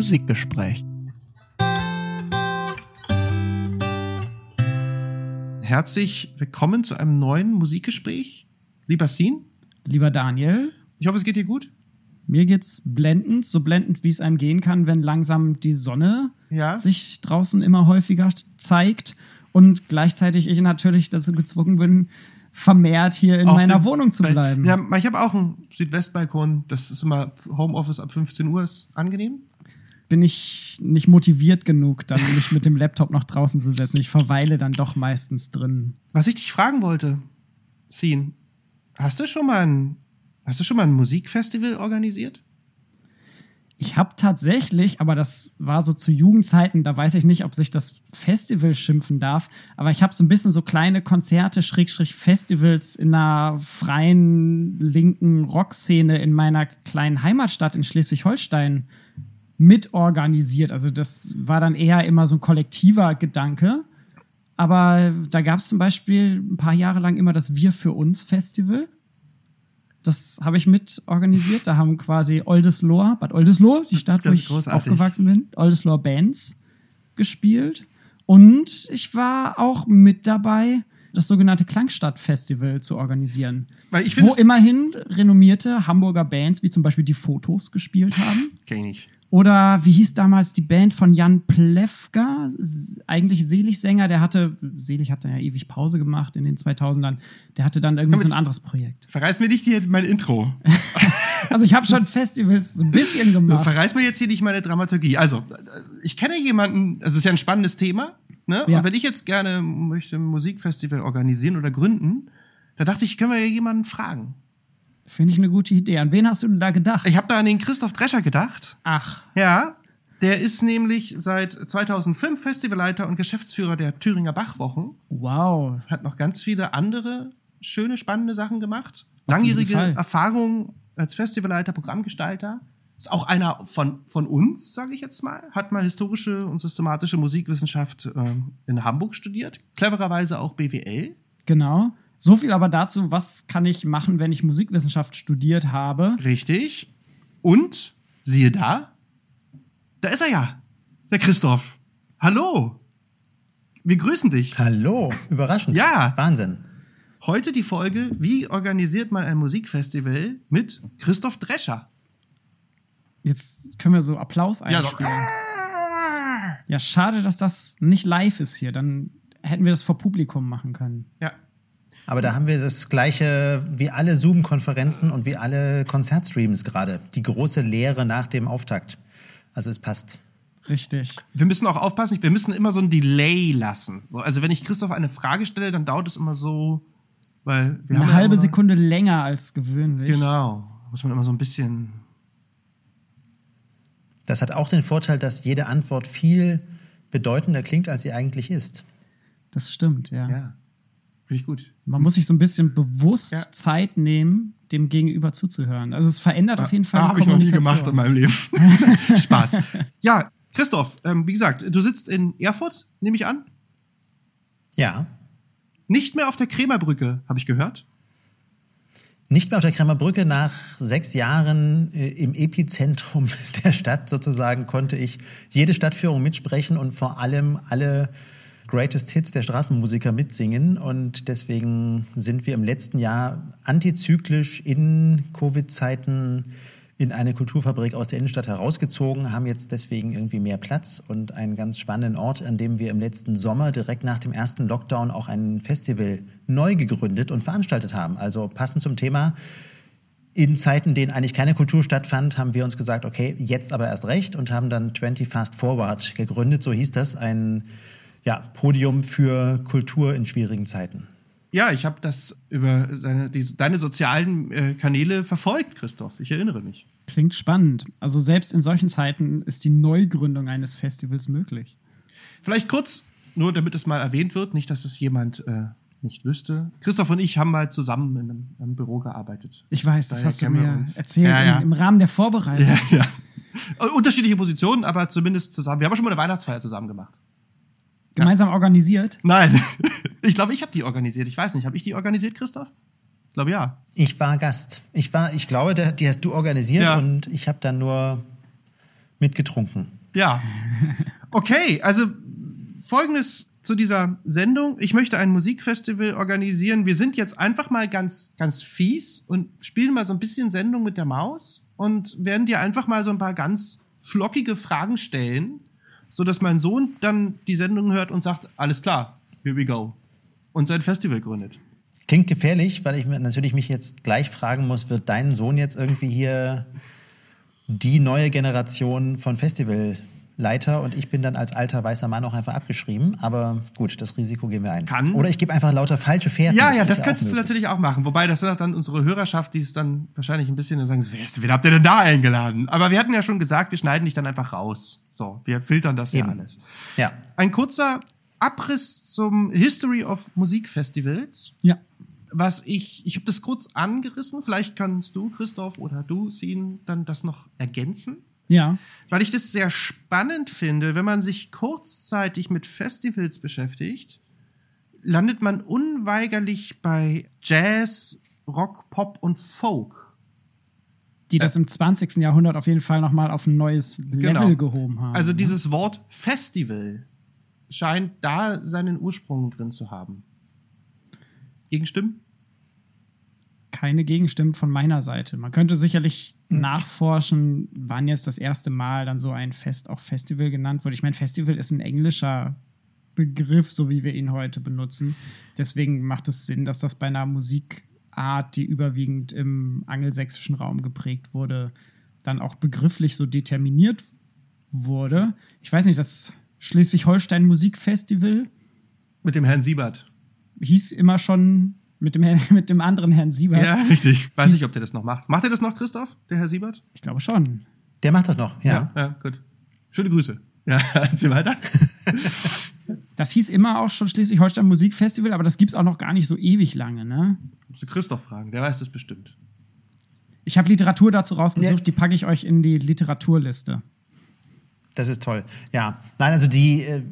Musikgespräch. Herzlich willkommen zu einem neuen Musikgespräch. Lieber Sin, Lieber Daniel, ich hoffe, es geht dir gut. mir geht's blendend, so blendend, wie es einem gehen kann, wenn langsam die Sonne Ja. sich draußen immer häufiger zeigt und gleichzeitig ich natürlich dazu gezwungen bin, vermehrt hier in Auf meiner Wohnung zu bei- bleiben. Ja, ich habe auch einen Südwestbalkon. Das ist immer Homeoffice ab 15 Uhr, ist angenehm. Bin ich nicht motiviert genug, dann mich mit dem Laptop noch draußen zu setzen. Ich verweile dann doch meistens drin. Was ich dich fragen wollte, Sin, hast du schon mal ein, hast du schon mal ein Musikfestival organisiert? Ich habe tatsächlich, aber das war so zu Jugendzeiten, da weiß ich nicht, ob sich das Festival schimpfen darf, aber ich habe so ein bisschen so kleine Konzerte, Schrägstrich Festivals in einer freien linken Rockszene in meiner kleinen Heimatstadt in Schleswig-Holstein mitorganisiert. Also das war dann eher immer so ein kollektiver Gedanke. Aber da gab es zum Beispiel ein paar Jahre lang immer das Wir für uns Festival. Das habe ich mit organisiert. Da haben quasi Oldesloe, Bad Oldesloe, die Stadt, wo ich großartig. aufgewachsen bin, Oldesloe Bands gespielt. Und ich war auch mit dabei, das sogenannte Klangstadt-Festival zu organisieren. Weil ich wo immerhin renommierte Hamburger Bands, wie zum Beispiel die Fotos, gespielt haben. Kenn ich. Oder wie hieß damals die Band von Jan Plewka? Eigentlich Seligsänger, der hatte, Selig hat dann ja ewig Pause gemacht in den 2000ern. Der hatte dann irgendwie Komm, so ein anderes Projekt. Verreiß mir nicht hier mein Intro. Also ich habe schon Festivals so ein bisschen gemacht. Verreiß mir jetzt hier nicht meine Dramaturgie. Also, äh, ich kenne jemanden, also es ist ja ein spannendes Thema, ne? Ja. Und wenn ich jetzt gerne möchte ein Musikfestival organisieren oder gründen, da dachte ich, können wir ja jemanden fragen. Finde ich eine gute Idee. An wen hast du denn da gedacht? Ich habe da an den Christoph Drescher gedacht. Ach, Ja, der ist nämlich seit 2005 Festivalleiter und Geschäftsführer der Thüringer Bachwochen. wow. Hat noch ganz viele andere schöne, spannende Sachen gemacht. Auf Langjährige. Erfahrung als Festivalleiter, Programmgestalter. Ist auch einer von, von uns, sage ich jetzt mal. Hat mal historische und systematische Musikwissenschaft ähm, in Hamburg studiert. Clevererweise auch BWL. Genau. So viel aber dazu, was kann ich machen, wenn ich Musikwissenschaft studiert habe? Richtig. Und siehe da, da ist er ja, der Christoph. Hallo. Wir grüßen dich. Hallo, überraschend. Ja. Wahnsinn. Heute die Folge, wie organisiert man ein Musikfestival mit Christoph Drescher. Jetzt können wir so Applaus Ja, einspielen. Ja, schade, dass das nicht live ist hier. Dann hätten wir das vor Publikum machen können. Ja. Aber da haben wir das gleiche wie alle Zoom-Konferenzen und wie alle Konzertstreams gerade. Die große Lehre nach dem Auftakt. Also es passt. Richtig. Wir müssen auch aufpassen, wir müssen immer so ein Delay lassen. So, also wenn ich Christoph eine Frage stelle, dann dauert es immer so, weil wir Eine halbe Sekunde länger als gewöhnlich. Genau. Muss man immer so ein bisschen. Das hat auch den Vorteil, dass jede Antwort viel bedeutender klingt, als sie eigentlich ist. Das stimmt, ja. Ja. Finde ich gut. Man muss sich so ein bisschen bewusst Ja. Zeit nehmen, dem Gegenüber zuzuhören. Also es verändert auf jeden Fall die habe ich noch nie gemacht in meinem Leben. Spaß. Ja, Christoph, ähm, wie gesagt, du sitzt in Erfurt, nehme ich an. Ja. Nicht mehr auf der Krämerbrücke, habe ich gehört. Nicht mehr auf der Kremmerbrücke. Nach sechs Jahren äh, im Epizentrum der Stadt sozusagen konnte ich jede Stadtführung mitsprechen und vor allem alle Greatest Hits der Straßenmusiker mitsingen. Und deswegen sind wir im letzten Jahr antizyklisch in Covid-Zeiten in eine Kulturfabrik aus der Innenstadt herausgezogen, haben jetzt deswegen irgendwie mehr Platz und einen ganz spannenden Ort, an dem wir im letzten Sommer direkt nach dem ersten Lockdown auch ein Festival neu gegründet und veranstaltet haben. Also passend zum Thema. In Zeiten, in denen eigentlich keine Kultur stattfand, haben wir uns gesagt, okay, jetzt aber erst recht und haben dann 20 Fast Forward gegründet, so hieß das, ein ja, Podium für Kultur in schwierigen Zeiten. Ja, ich habe das über deine, die, deine sozialen äh, Kanäle verfolgt, Christoph. Ich erinnere mich. Klingt spannend. Also selbst in solchen Zeiten ist die Neugründung eines Festivals möglich. Vielleicht kurz, nur damit es mal erwähnt wird, nicht, dass es jemand äh, nicht wüsste. Christoph und ich haben mal zusammen in einem, einem Büro gearbeitet. Ich weiß, das Daher hast du mir erzählt Ja, ja. Im, im Rahmen der Vorbereitung. Ja, ja. Unterschiedliche Positionen, aber zumindest zusammen. Wir haben auch schon mal eine Weihnachtsfeier zusammen gemacht. Gemeinsam organisiert. Nein, ich glaube, ich habe die organisiert. Ich weiß nicht, habe ich die organisiert, Christoph? Ich glaube ja. Ich war Gast. Ich war, ich glaube, die hast du organisiert Ja. und ich habe dann nur mitgetrunken. Ja. Okay, also folgendes zu dieser Sendung. Ich möchte ein Musikfestival organisieren. Wir sind jetzt einfach mal ganz, ganz fies und spielen mal so ein bisschen Sendung mit der Maus und werden dir einfach mal so ein paar ganz flockige Fragen stellen, so dass mein Sohn dann die Sendung hört und sagt, alles klar, here we go. Und sein Festival gründet. Klingt gefährlich, weil ich mir natürlich mich jetzt gleich fragen muss, wird dein Sohn jetzt irgendwie hier die neue Generation von Festivalleiter und ich bin dann als alter weißer Mann auch einfach abgeschrieben. Aber gut, das Risiko gehen wir ein. Kann. Oder ich gebe einfach lauter falsche Fährten. Ja, ja, ist das könntest du natürlich auch machen. Wobei, das ist dann unsere Hörerschaft, die ist dann wahrscheinlich ein bisschen dann sagen, wer, ist, wen habt ihr denn da eingeladen? Aber wir hatten ja schon gesagt, wir schneiden dich dann einfach raus. So, wir filtern das ja Eben. alles. Ja. Ein kurzer Abriss zum History of Musikfestivals. Ja. Was ich, ich habe das kurz angerissen. Vielleicht kannst du, Christoph, oder du, Sin, dann das noch ergänzen. Ja. Weil ich das sehr spannend finde, wenn man sich kurzzeitig mit Festivals beschäftigt, landet man unweigerlich bei Jazz, Rock, Pop und Folk. Die das im 20. Jahrhundert auf jeden Fall nochmal auf ein neues Level gehoben haben. Also ne? dieses Wort Festival scheint da seinen Ursprung drin zu haben. Gegenstimmen? keine Gegenstimmen von meiner Seite. Man könnte sicherlich. Nachforschen, wann jetzt das erste Mal dann so ein Fest auch Festival genannt wurde. Ich meine, Festival ist ein englischer Begriff, so wie wir ihn heute benutzen. Deswegen macht es Sinn, dass das bei einer Musikart, die überwiegend im angelsächsischen Raum geprägt wurde, dann auch begrifflich so determiniert wurde. Ich weiß nicht, das Schleswig-Holstein Musikfestival Mit dem Herrn Siebert. hieß immer schon mit dem, Herrn- mit dem anderen Herrn Siebert. Ja, richtig. Weiß nicht, ob der das noch macht. Macht er das noch, Christoph, der Herr Siebert? Ich glaube schon. Der macht das noch, ja. ja gut. Schöne Grüße. Ja, erzähl weiter. Das hieß immer auch schon Schleswig-Holstein Musikfestival, aber das gibt es auch noch gar nicht so ewig lange, ne? Musst du Christoph fragen, der weiß das bestimmt. Ich habe Literatur dazu rausgesucht, Ja. die packe ich euch in die Literaturliste. Das ist toll. Ja, nein, also die, äh,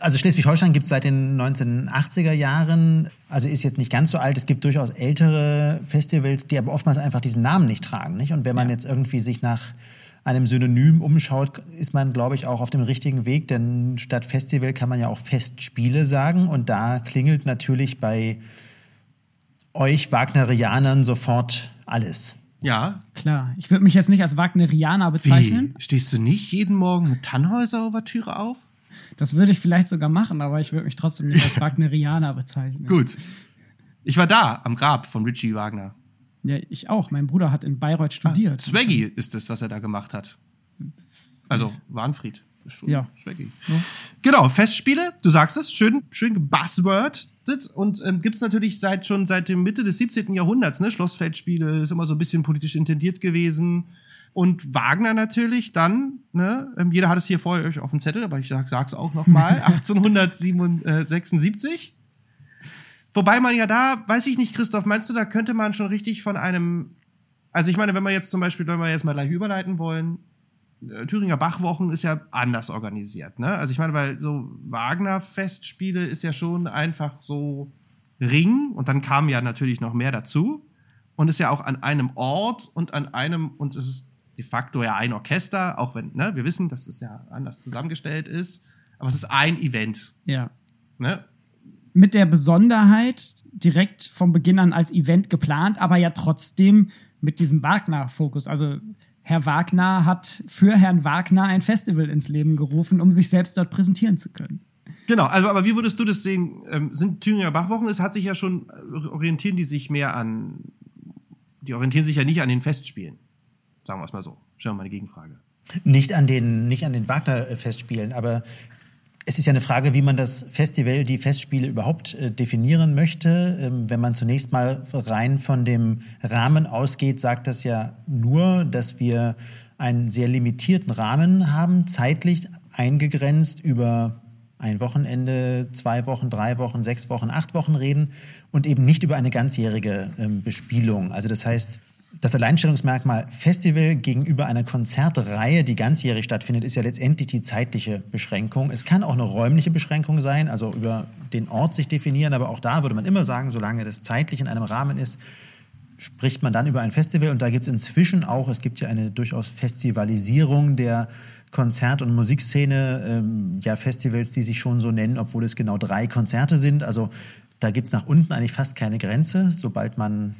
also Schleswig-Holstein gibt es seit den 1980er Jahren, also ist jetzt nicht ganz so alt. Es gibt durchaus ältere Festivals, die aber oftmals einfach diesen Namen nicht tragen. Nicht? Und wenn man Ja. jetzt irgendwie sich nach einem Synonym umschaut, ist man, glaube ich, auch auf dem richtigen Weg. Denn statt Festival kann man ja auch Festspiele sagen. Und da klingelt natürlich bei euch Wagnerianern sofort alles. Ja. Klar, ich würde mich jetzt nicht als Wagnerianer bezeichnen. Wie? Stehst du nicht jeden Morgen mit Tannhäuser-Ouvertüre auf? Das würde ich vielleicht sogar machen, aber ich würde mich trotzdem nicht als Wagnerianer bezeichnen. Gut. Ich war da, am Grab von Richie Wagner. Ja, ich auch. Mein Bruder hat in Bayreuth studiert. Swaggy ist es, was er da gemacht hat. Also, Warnfried. Ist schon Ja. Swaggy. Genau, Festspiele, du sagst es, schön, schön gebuzzwordet. Und ähm, gibt es natürlich seit schon seit dem Mitte des 17. Jahrhunderts, ne? Schlossfeldspiele ist immer so ein bisschen politisch intendiert gewesen. Und Wagner natürlich dann, ne? Ähm, jeder hat es hier vorher euch auf dem Zettel, aber ich sag, sag's auch nochmal, 1876. Wobei man ja da, weiß ich nicht, Christoph, meinst du, da könnte man schon richtig von einem, also ich meine, wenn wir jetzt zum Beispiel, wenn wir jetzt mal gleich überleiten wollen, äh, Thüringer Bachwochen ist ja anders organisiert, ne? Also ich meine, weil so Wagner-Festspiele ist ja schon einfach so Ring und dann kam ja natürlich noch mehr dazu und ist ja auch an einem Ort und an einem, und es ist de facto ja ein Orchester, auch wenn, ne, wir wissen, dass es ja anders zusammengestellt ist, aber es ist ein Event, Ja. ne? Mit der Besonderheit, direkt vom Beginn an als Event geplant, aber ja trotzdem mit diesem Wagner-Fokus. Also Herr Wagner hat für Herrn Wagner ein Festival ins Leben gerufen, um sich selbst dort präsentieren zu können. Genau, also aber wie würdest du das sehen? Ähm, sind Thüringer Bachwochen, es hat sich ja schon, äh, orientieren die sich mehr an, die orientieren sich ja nicht an den Festspielen. Sagen wir es mal so. Stellen wir mal eine Gegenfrage. Nicht an den, nicht an den Wagner-Festspielen, aber es ist ja eine Frage, wie man das Festival, die Festspiele überhaupt äh, definieren möchte. Ähm, wenn man zunächst mal rein von dem Rahmen ausgeht, sagt das ja nur, dass wir einen sehr limitierten Rahmen haben, zeitlich eingegrenzt über ein Wochenende, zwei Wochen, drei Wochen, sechs Wochen, acht Wochen reden und eben nicht über eine ganzjährige ähm, Bespielung. Also das heißt, das Alleinstellungsmerkmal Festival gegenüber einer Konzertreihe, die ganzjährig stattfindet, ist ja letztendlich die zeitliche Beschränkung. Es kann auch eine räumliche Beschränkung sein, also über den Ort sich definieren, aber auch da würde man immer sagen, solange das zeitlich in einem Rahmen ist, spricht man dann über ein Festival und da gibt es inzwischen auch, es gibt ja eine durchaus Festivalisierung der Konzert- und Musikszene, ähm, ja Festivals, die sich schon so nennen, obwohl es genau drei Konzerte sind. Also da gibt es nach unten eigentlich fast keine Grenze. Sobald man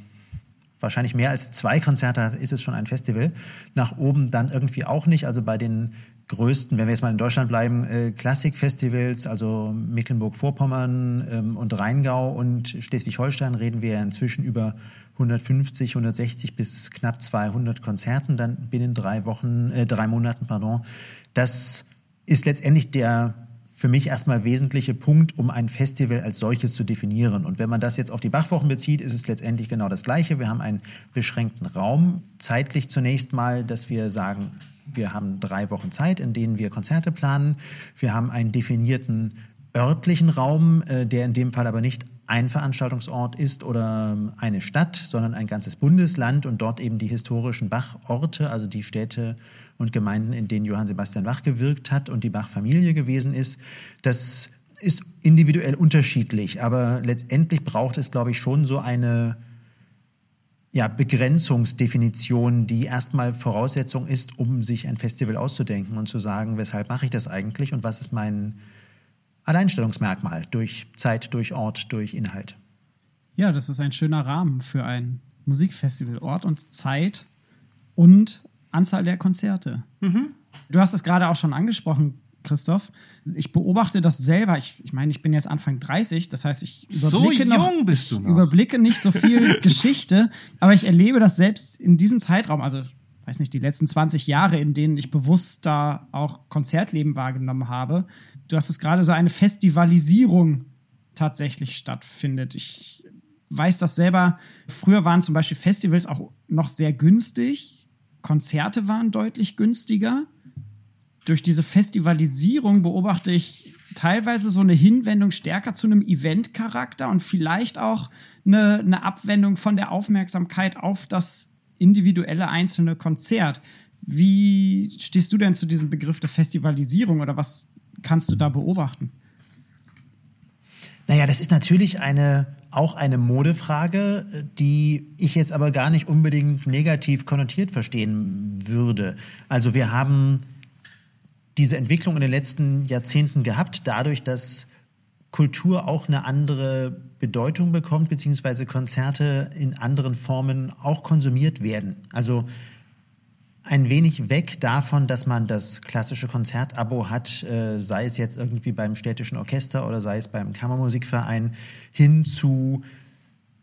wahrscheinlich mehr als zwei Konzerte hat, ist es schon ein Festival. Nach oben dann irgendwie auch nicht. Also bei den größten, wenn wir jetzt mal in Deutschland bleiben, äh, Klassikfestivals, also Mecklenburg-Vorpommern ähm, und Rheingau und Schleswig-Holstein, reden wir inzwischen über 150, 160 bis knapp 200 Konzerten dann binnen drei Wochen, äh, drei Monaten, pardon. Das ist letztendlich der für mich erstmal wesentliche Punkt, um ein Festival als solches zu definieren. Und wenn man das jetzt auf die Bachwochen bezieht, ist es letztendlich genau das Gleiche. Wir haben einen beschränkten Raum, zeitlich zunächst mal, dass wir sagen, wir haben drei Wochen Zeit, in denen wir Konzerte planen. Wir haben einen definierten örtlichen Raum, äh, der in dem Fall aber nicht ein Veranstaltungsort ist oder ähm, eine Stadt, sondern ein ganzes Bundesland und dort eben die historischen Bachorte, also die Städte und Gemeinden, in denen Johann Sebastian Bach gewirkt hat und die Bach-Familie gewesen ist. Das ist individuell unterschiedlich, aber letztendlich braucht es, glaube ich, schon so eine ja, Begrenzungsdefinition, die erstmal Voraussetzung ist, um sich ein Festival auszudenken und zu sagen, weshalb mache ich das eigentlich und was ist mein Alleinstellungsmerkmal durch Zeit, durch Ort, durch Inhalt. Ja, das ist ein schöner Rahmen für ein Musikfestival. Ort und Zeit und Anzahl der Konzerte. Mhm. Du hast es gerade auch schon angesprochen, Christoph. Ich beobachte das selber. Ich, ich meine, ich bin jetzt Anfang 30, das heißt, ich überblicke, so noch, bist du noch. überblicke nicht so viel Geschichte, aber ich erlebe das selbst in diesem Zeitraum, also weiß nicht, die letzten 20 Jahre, in denen ich bewusst da auch Konzertleben wahrgenommen habe. Du hast es gerade so eine Festivalisierung tatsächlich stattfindet. Ich weiß das selber. Früher waren zum Beispiel Festivals auch noch sehr günstig. Konzerte waren deutlich günstiger durch diese Festivalisierung beobachte ich teilweise so eine Hinwendung stärker zu einem Event-Charakter und vielleicht auch eine, eine Abwendung von der Aufmerksamkeit auf das individuelle einzelne Konzert. Wie stehst du denn zu diesem Begriff der Festivalisierung oder was kannst du da beobachten? Naja, das ist natürlich eine, auch eine Modefrage, die ich jetzt aber gar nicht unbedingt negativ konnotiert verstehen würde. Also wir haben diese Entwicklung in den letzten Jahrzehnten gehabt, dadurch, dass Kultur auch eine andere Bedeutung bekommt, beziehungsweise Konzerte in anderen Formen auch konsumiert werden. Also ein wenig weg davon, dass man das klassische Konzertabo hat, äh, sei es jetzt irgendwie beim städtischen Orchester oder sei es beim Kammermusikverein, hin zu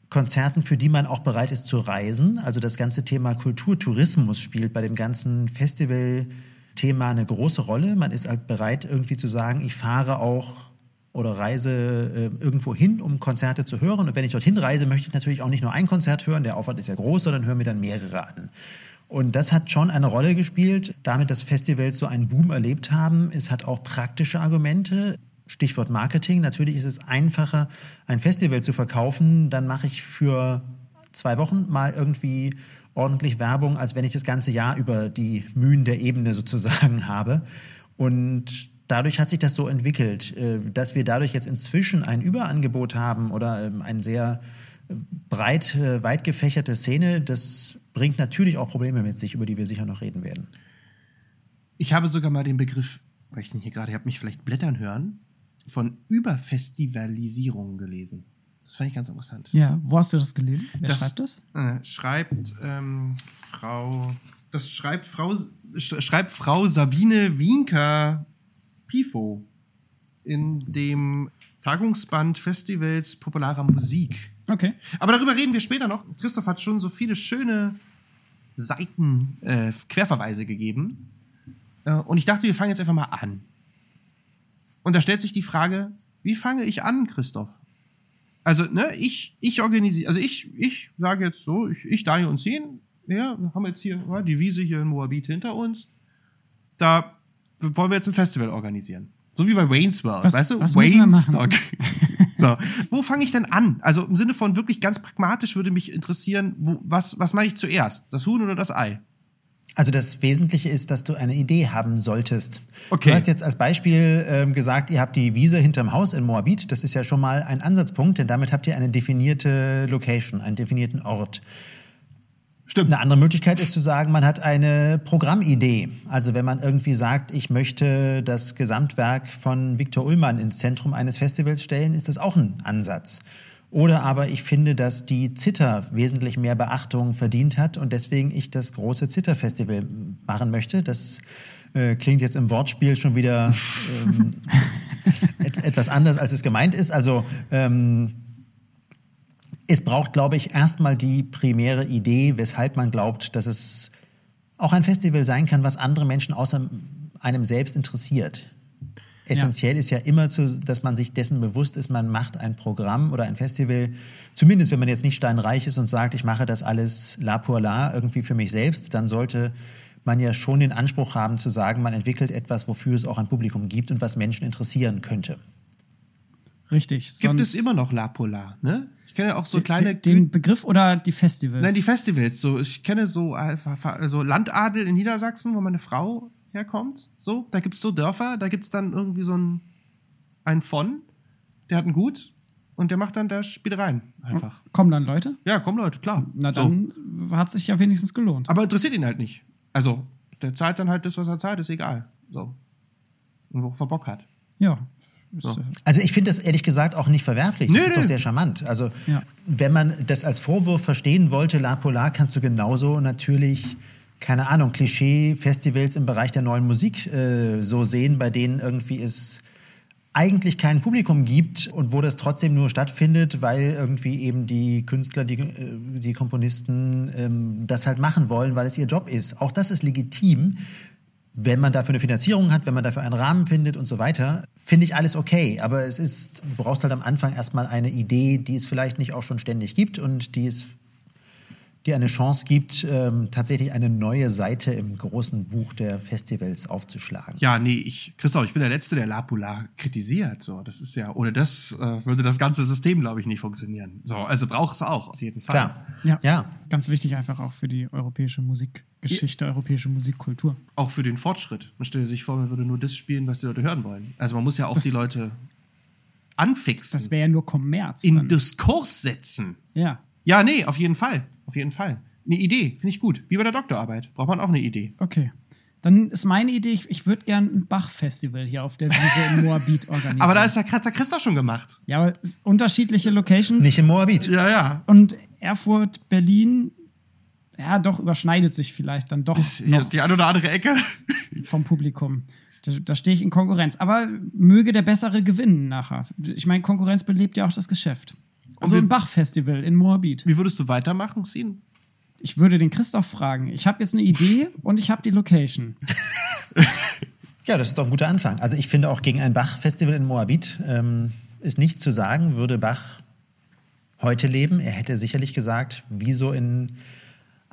Konzerten, für die man auch bereit ist zu reisen. Also das ganze Thema Kulturtourismus spielt bei dem ganzen Festival Thema eine große Rolle. Man ist halt bereit, irgendwie zu sagen, ich fahre auch oder reise äh, irgendwo hin, um Konzerte zu hören. Und wenn ich dorthin reise, möchte ich natürlich auch nicht nur ein Konzert hören, der Aufwand ist ja groß, sondern höre mir dann mehrere an. Und das hat schon eine Rolle gespielt, damit dass Festivals so einen Boom erlebt haben. Es hat auch praktische Argumente. Stichwort Marketing. Natürlich ist es einfacher, ein Festival zu verkaufen. Dann mache ich für zwei Wochen mal irgendwie ordentlich Werbung, als wenn ich das ganze Jahr über die Mühen der Ebene sozusagen habe. Und dadurch hat sich das so entwickelt, äh, dass wir dadurch jetzt inzwischen ein Überangebot haben oder ähm, eine sehr äh, breit, äh, weit gefächerte Szene, das bringt natürlich auch Probleme mit sich, über die wir sicher noch reden werden. Ich habe sogar mal den Begriff, weil ich den hier gerade, ich habe mich vielleicht blättern hören, von Überfestivalisierung gelesen. Das fand ich ganz interessant. Ja, wo hast du das gelesen? Wer das, schreibt das? Äh, schreibt ähm, Frau. Das schreibt Frau, schreibt Frau Sabine Wienker Pifo in dem Tagungsband Festivals popularer Musik. Okay. Aber darüber reden wir später noch. Christoph hat schon so viele schöne Seiten, äh, Querverweise gegeben. Äh, und ich dachte, wir fangen jetzt einfach mal an. Und da stellt sich die Frage, wie fange ich an, Christoph? Also, ne, ich, ich organisiere, also ich, ich sage jetzt so, ich, ich Daniel und Zehn, ja, wir haben jetzt hier ja, die Wiese hier in Moabit hinter uns. Da wollen wir jetzt ein Festival organisieren. So wie bei Wayne's World, Was- weißt du? was Wayne's machen? so, wo fange ich denn an? Also im Sinne von wirklich ganz pragmatisch würde mich interessieren, wo, was, was mache ich zuerst? Das Huhn oder das Ei? Also das Wesentliche ist, dass du eine Idee haben solltest. Okay. Du hast jetzt als Beispiel ähm, gesagt, ihr habt die Wiese hinterm Haus in Moabit. Das ist ja schon mal ein Ansatzpunkt, denn damit habt ihr eine definierte Location, einen definierten Ort. Stimmt. Eine andere Möglichkeit ist zu sagen, man hat eine Programmidee. Also wenn man irgendwie sagt, ich möchte das Gesamtwerk von Viktor Ullmann ins Zentrum eines Festivals stellen, ist das auch ein Ansatz. Oder aber ich finde, dass die Zither wesentlich mehr Beachtung verdient hat und deswegen ich das große Zither-Festival machen möchte. Das äh, klingt jetzt im Wortspiel schon wieder ähm, et etwas anders, als es gemeint ist. Also ähm, es braucht, glaube ich, erstmal die primäre Idee, weshalb man glaubt, dass es auch ein Festival sein kann, was andere Menschen außer einem selbst interessiert. Essentiell ja. ist ja immer, zu, dass man sich dessen bewusst ist, man macht ein Programm oder ein Festival, zumindest wenn man jetzt nicht steinreich ist und sagt, ich mache das alles la pour la, irgendwie für mich selbst, dann sollte man ja schon den Anspruch haben zu sagen, man entwickelt etwas, wofür es auch ein Publikum gibt und was Menschen interessieren könnte. Richtig. Gibt es immer noch La Polar, ne? Ich kenne auch so kleine. Den, den Begriff oder die Festivals? Nein, die Festivals. So, ich kenne so also Landadel in Niedersachsen, wo meine Frau herkommt. So, da gibt es so Dörfer, da gibt es dann irgendwie so einen, einen von, der hat ein Gut und der macht dann da Spielereien einfach. Kommen dann Leute? Ja, kommen Leute, klar. Na dann so. hat sich ja wenigstens gelohnt. Aber interessiert ihn halt nicht. Also, der zahlt dann halt das, was er zahlt, ist egal. So. Und worauf er Bock hat. Ja. So. Äh, also ich finde das ehrlich gesagt auch nicht verwerflich. Das nee, ist doch sehr charmant. Also ja. wenn man das als Vorwurf verstehen wollte, La Polar kannst du genauso natürlich keine Ahnung, Klischee-Festivals im Bereich der neuen Musik äh, so sehen, bei denen irgendwie es eigentlich kein Publikum gibt und wo das trotzdem nur stattfindet, weil irgendwie eben die Künstler, die, äh, die Komponisten ähm, das halt machen wollen, weil es ihr Job ist. Auch das ist legitim, wenn man dafür eine Finanzierung hat, wenn man dafür einen Rahmen findet und so weiter, finde ich alles okay. Aber es ist, du brauchst halt am Anfang erstmal eine Idee, die es vielleicht nicht auch schon ständig gibt und die es die eine Chance gibt, ähm, tatsächlich eine neue Seite im großen Buch der Festivals aufzuschlagen. Ja, nee, ich, Christoph, ich bin der Letzte, der Lapula kritisiert. So, das ist ja, ohne das äh, würde das ganze System, glaube ich, nicht funktionieren. So, also braucht es auch, auf jeden Fall. Klar. Ja, ja. Ganz wichtig einfach auch für die europäische Musikgeschichte, ja. europäische Musikkultur. Auch für den Fortschritt. Man stelle sich vor, man würde nur das spielen, was die Leute hören wollen. Also man muss ja auch das, die Leute anfixen. Das wäre ja nur Kommerz. In dann. Diskurs setzen. Ja. Ja, nee, auf jeden Fall. Auf jeden Fall. Eine Idee, finde ich gut. Wie bei der Doktorarbeit. Braucht man auch eine Idee. Okay. Dann ist meine Idee, ich, ich würde gerne ein Bach-Festival hier auf der Wiese in Moabit organisieren. Aber da ist der, hat der Christoph schon gemacht. Ja, aber unterschiedliche Locations. Nicht in Moabit. Ja, ja. Und Erfurt, Berlin, ja, doch, überschneidet sich vielleicht dann doch. Noch die eine oder andere Ecke. Vom Publikum. Da, da stehe ich in Konkurrenz. Aber möge der Bessere gewinnen nachher. Ich meine, Konkurrenz belebt ja auch das Geschäft. Also ein Bach-Festival in Moabit. Wie würdest du weitermachen, Sin? Ich würde den Christoph fragen. Ich habe jetzt eine Idee und ich habe die Location. ja, das ist doch ein guter Anfang. Also ich finde auch gegen ein Bach-Festival in Moabit ähm, ist nichts zu sagen. Würde Bach heute leben, er hätte sicherlich gesagt, wieso in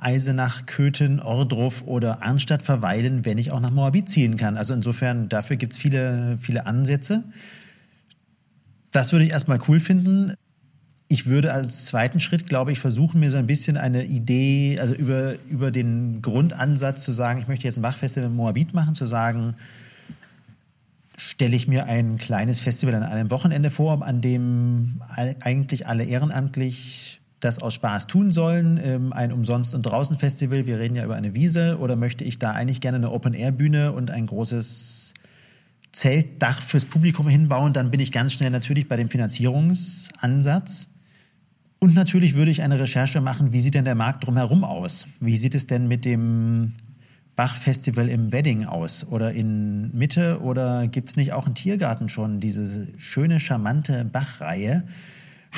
Eisenach, Köthen, Ordruf oder Arnstadt verweilen, wenn ich auch nach Moabit ziehen kann. Also insofern, dafür gibt es viele, viele Ansätze. Das würde ich erstmal cool finden ich würde als zweiten Schritt, glaube ich, versuchen, mir so ein bisschen eine Idee, also über, über den Grundansatz zu sagen, ich möchte jetzt ein Bachfestival in Moabit machen, zu sagen, stelle ich mir ein kleines Festival an einem Wochenende vor, an dem eigentlich alle ehrenamtlich das aus Spaß tun sollen, ähm, ein Umsonst- und Draußen-Festival, wir reden ja über eine Wiese, oder möchte ich da eigentlich gerne eine Open-Air-Bühne und ein großes Zeltdach fürs Publikum hinbauen, dann bin ich ganz schnell natürlich bei dem Finanzierungsansatz. Und natürlich würde ich eine Recherche machen, wie sieht denn der Markt drumherum aus? Wie sieht es denn mit dem Bach-Festival im Wedding aus? Oder in Mitte? Oder gibt es nicht auch einen Tiergarten schon, diese schöne, charmante Bach-Reihe,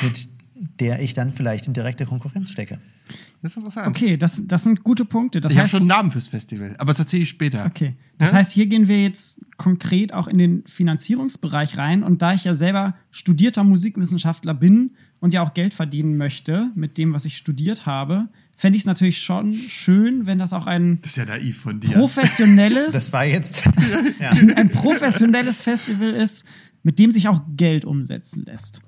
mit der ich dann vielleicht in direkte Konkurrenz stecke? Das ist interessant. Okay, das, das sind gute Punkte. Das ich habe schon einen Namen fürs Festival, aber das erzähle ich später. Okay. Das ja? heißt, hier gehen wir jetzt konkret auch in den Finanzierungsbereich rein. Und da ich ja selber studierter Musikwissenschaftler bin und ja auch Geld verdienen möchte mit dem, was ich studiert habe, fände ich es natürlich schon schön, wenn das auch ein das ist ja naiv von dir. professionelles, das war jetzt ja. ein professionelles Festival ist, mit dem sich auch Geld umsetzen lässt.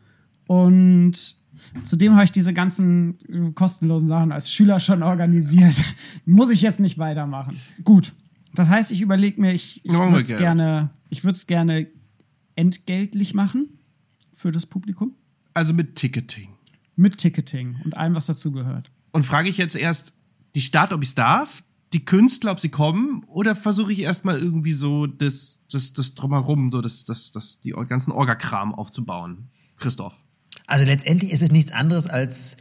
Und zudem habe ich diese ganzen kostenlosen Sachen als Schüler schon organisiert. Muss ich jetzt nicht weitermachen. Gut. Das heißt, ich überlege mir, ich, ich würde es gerne, ich würde es gerne entgeltlich machen für das Publikum. Also mit Ticketing. Mit Ticketing und allem, was dazu gehört. Und frage ich jetzt erst die Stadt, ob ich es darf, die Künstler, ob sie kommen, oder versuche ich erstmal irgendwie so das, das, das drumherum, so das, das, das, die ganzen Orgakram aufzubauen? Christoph. Also letztendlich ist es nichts anderes als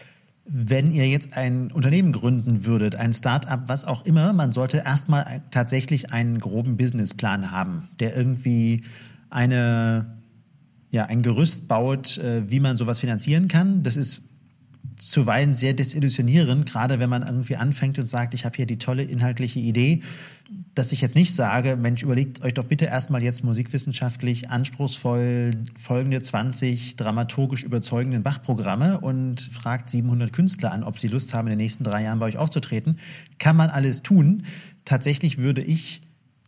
wenn ihr jetzt ein Unternehmen gründen würdet, ein Start-up, was auch immer, man sollte erstmal tatsächlich einen groben Businessplan haben, der irgendwie eine, ja, ein Gerüst baut, äh, wie man sowas finanzieren kann. Das ist zuweilen sehr desillusionierend, gerade wenn man irgendwie anfängt und sagt, ich habe hier die tolle inhaltliche Idee, dass ich jetzt nicht sage, Mensch, überlegt euch doch bitte erstmal jetzt musikwissenschaftlich anspruchsvoll folgende 20 dramaturgisch überzeugenden Bachprogramme und fragt 700 Künstler an, ob sie Lust haben, in den nächsten drei Jahren bei euch aufzutreten. Kann man alles tun. Tatsächlich würde ich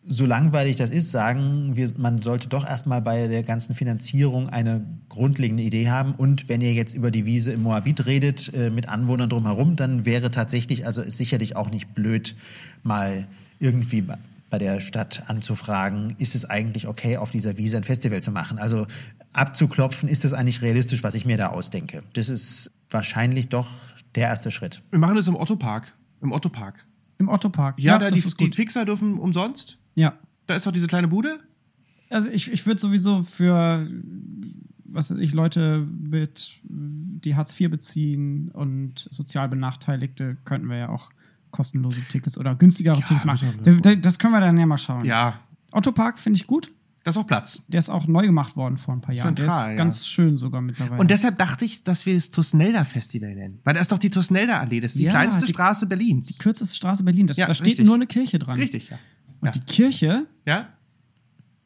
so langweilig das ist, sagen wir, man sollte doch erstmal bei der ganzen Finanzierung eine grundlegende Idee haben. Und wenn ihr jetzt über die Wiese im Moabit redet, äh, mit Anwohnern drumherum, dann wäre tatsächlich, also ist sicherlich auch nicht blöd, mal irgendwie bei der Stadt anzufragen, ist es eigentlich okay, auf dieser Wiese ein Festival zu machen? Also abzuklopfen, ist es eigentlich realistisch, was ich mir da ausdenke? Das ist wahrscheinlich doch der erste Schritt. Wir machen das im Otto-Park. Im Otto-Park. Im Otto-Park. Ja, ja da die, die Fixer dürfen umsonst. Ja. Da ist doch diese kleine Bude. Also ich, ich würde sowieso für was weiß ich, Leute mit, die Hartz IV beziehen und sozial Benachteiligte, könnten wir ja auch kostenlose Tickets oder günstigere ja, Tickets machen. Das, das können wir dann ja mal schauen. Ja. Otto Park finde ich gut. Da ist auch Platz. Der ist auch neu gemacht worden vor ein paar Jahren. Zentral, der ist ganz schön sogar mittlerweile. Und deshalb dachte ich, dass wir das Tusnelda Festival nennen. Weil da ist doch die Tusnelda Allee. Das ist die ja, kleinste die, Straße Berlins. Die kürzeste Straße Berlins. Da steht richtig. nur eine Kirche dran. Richtig, ja. Und die Kirche. Ja.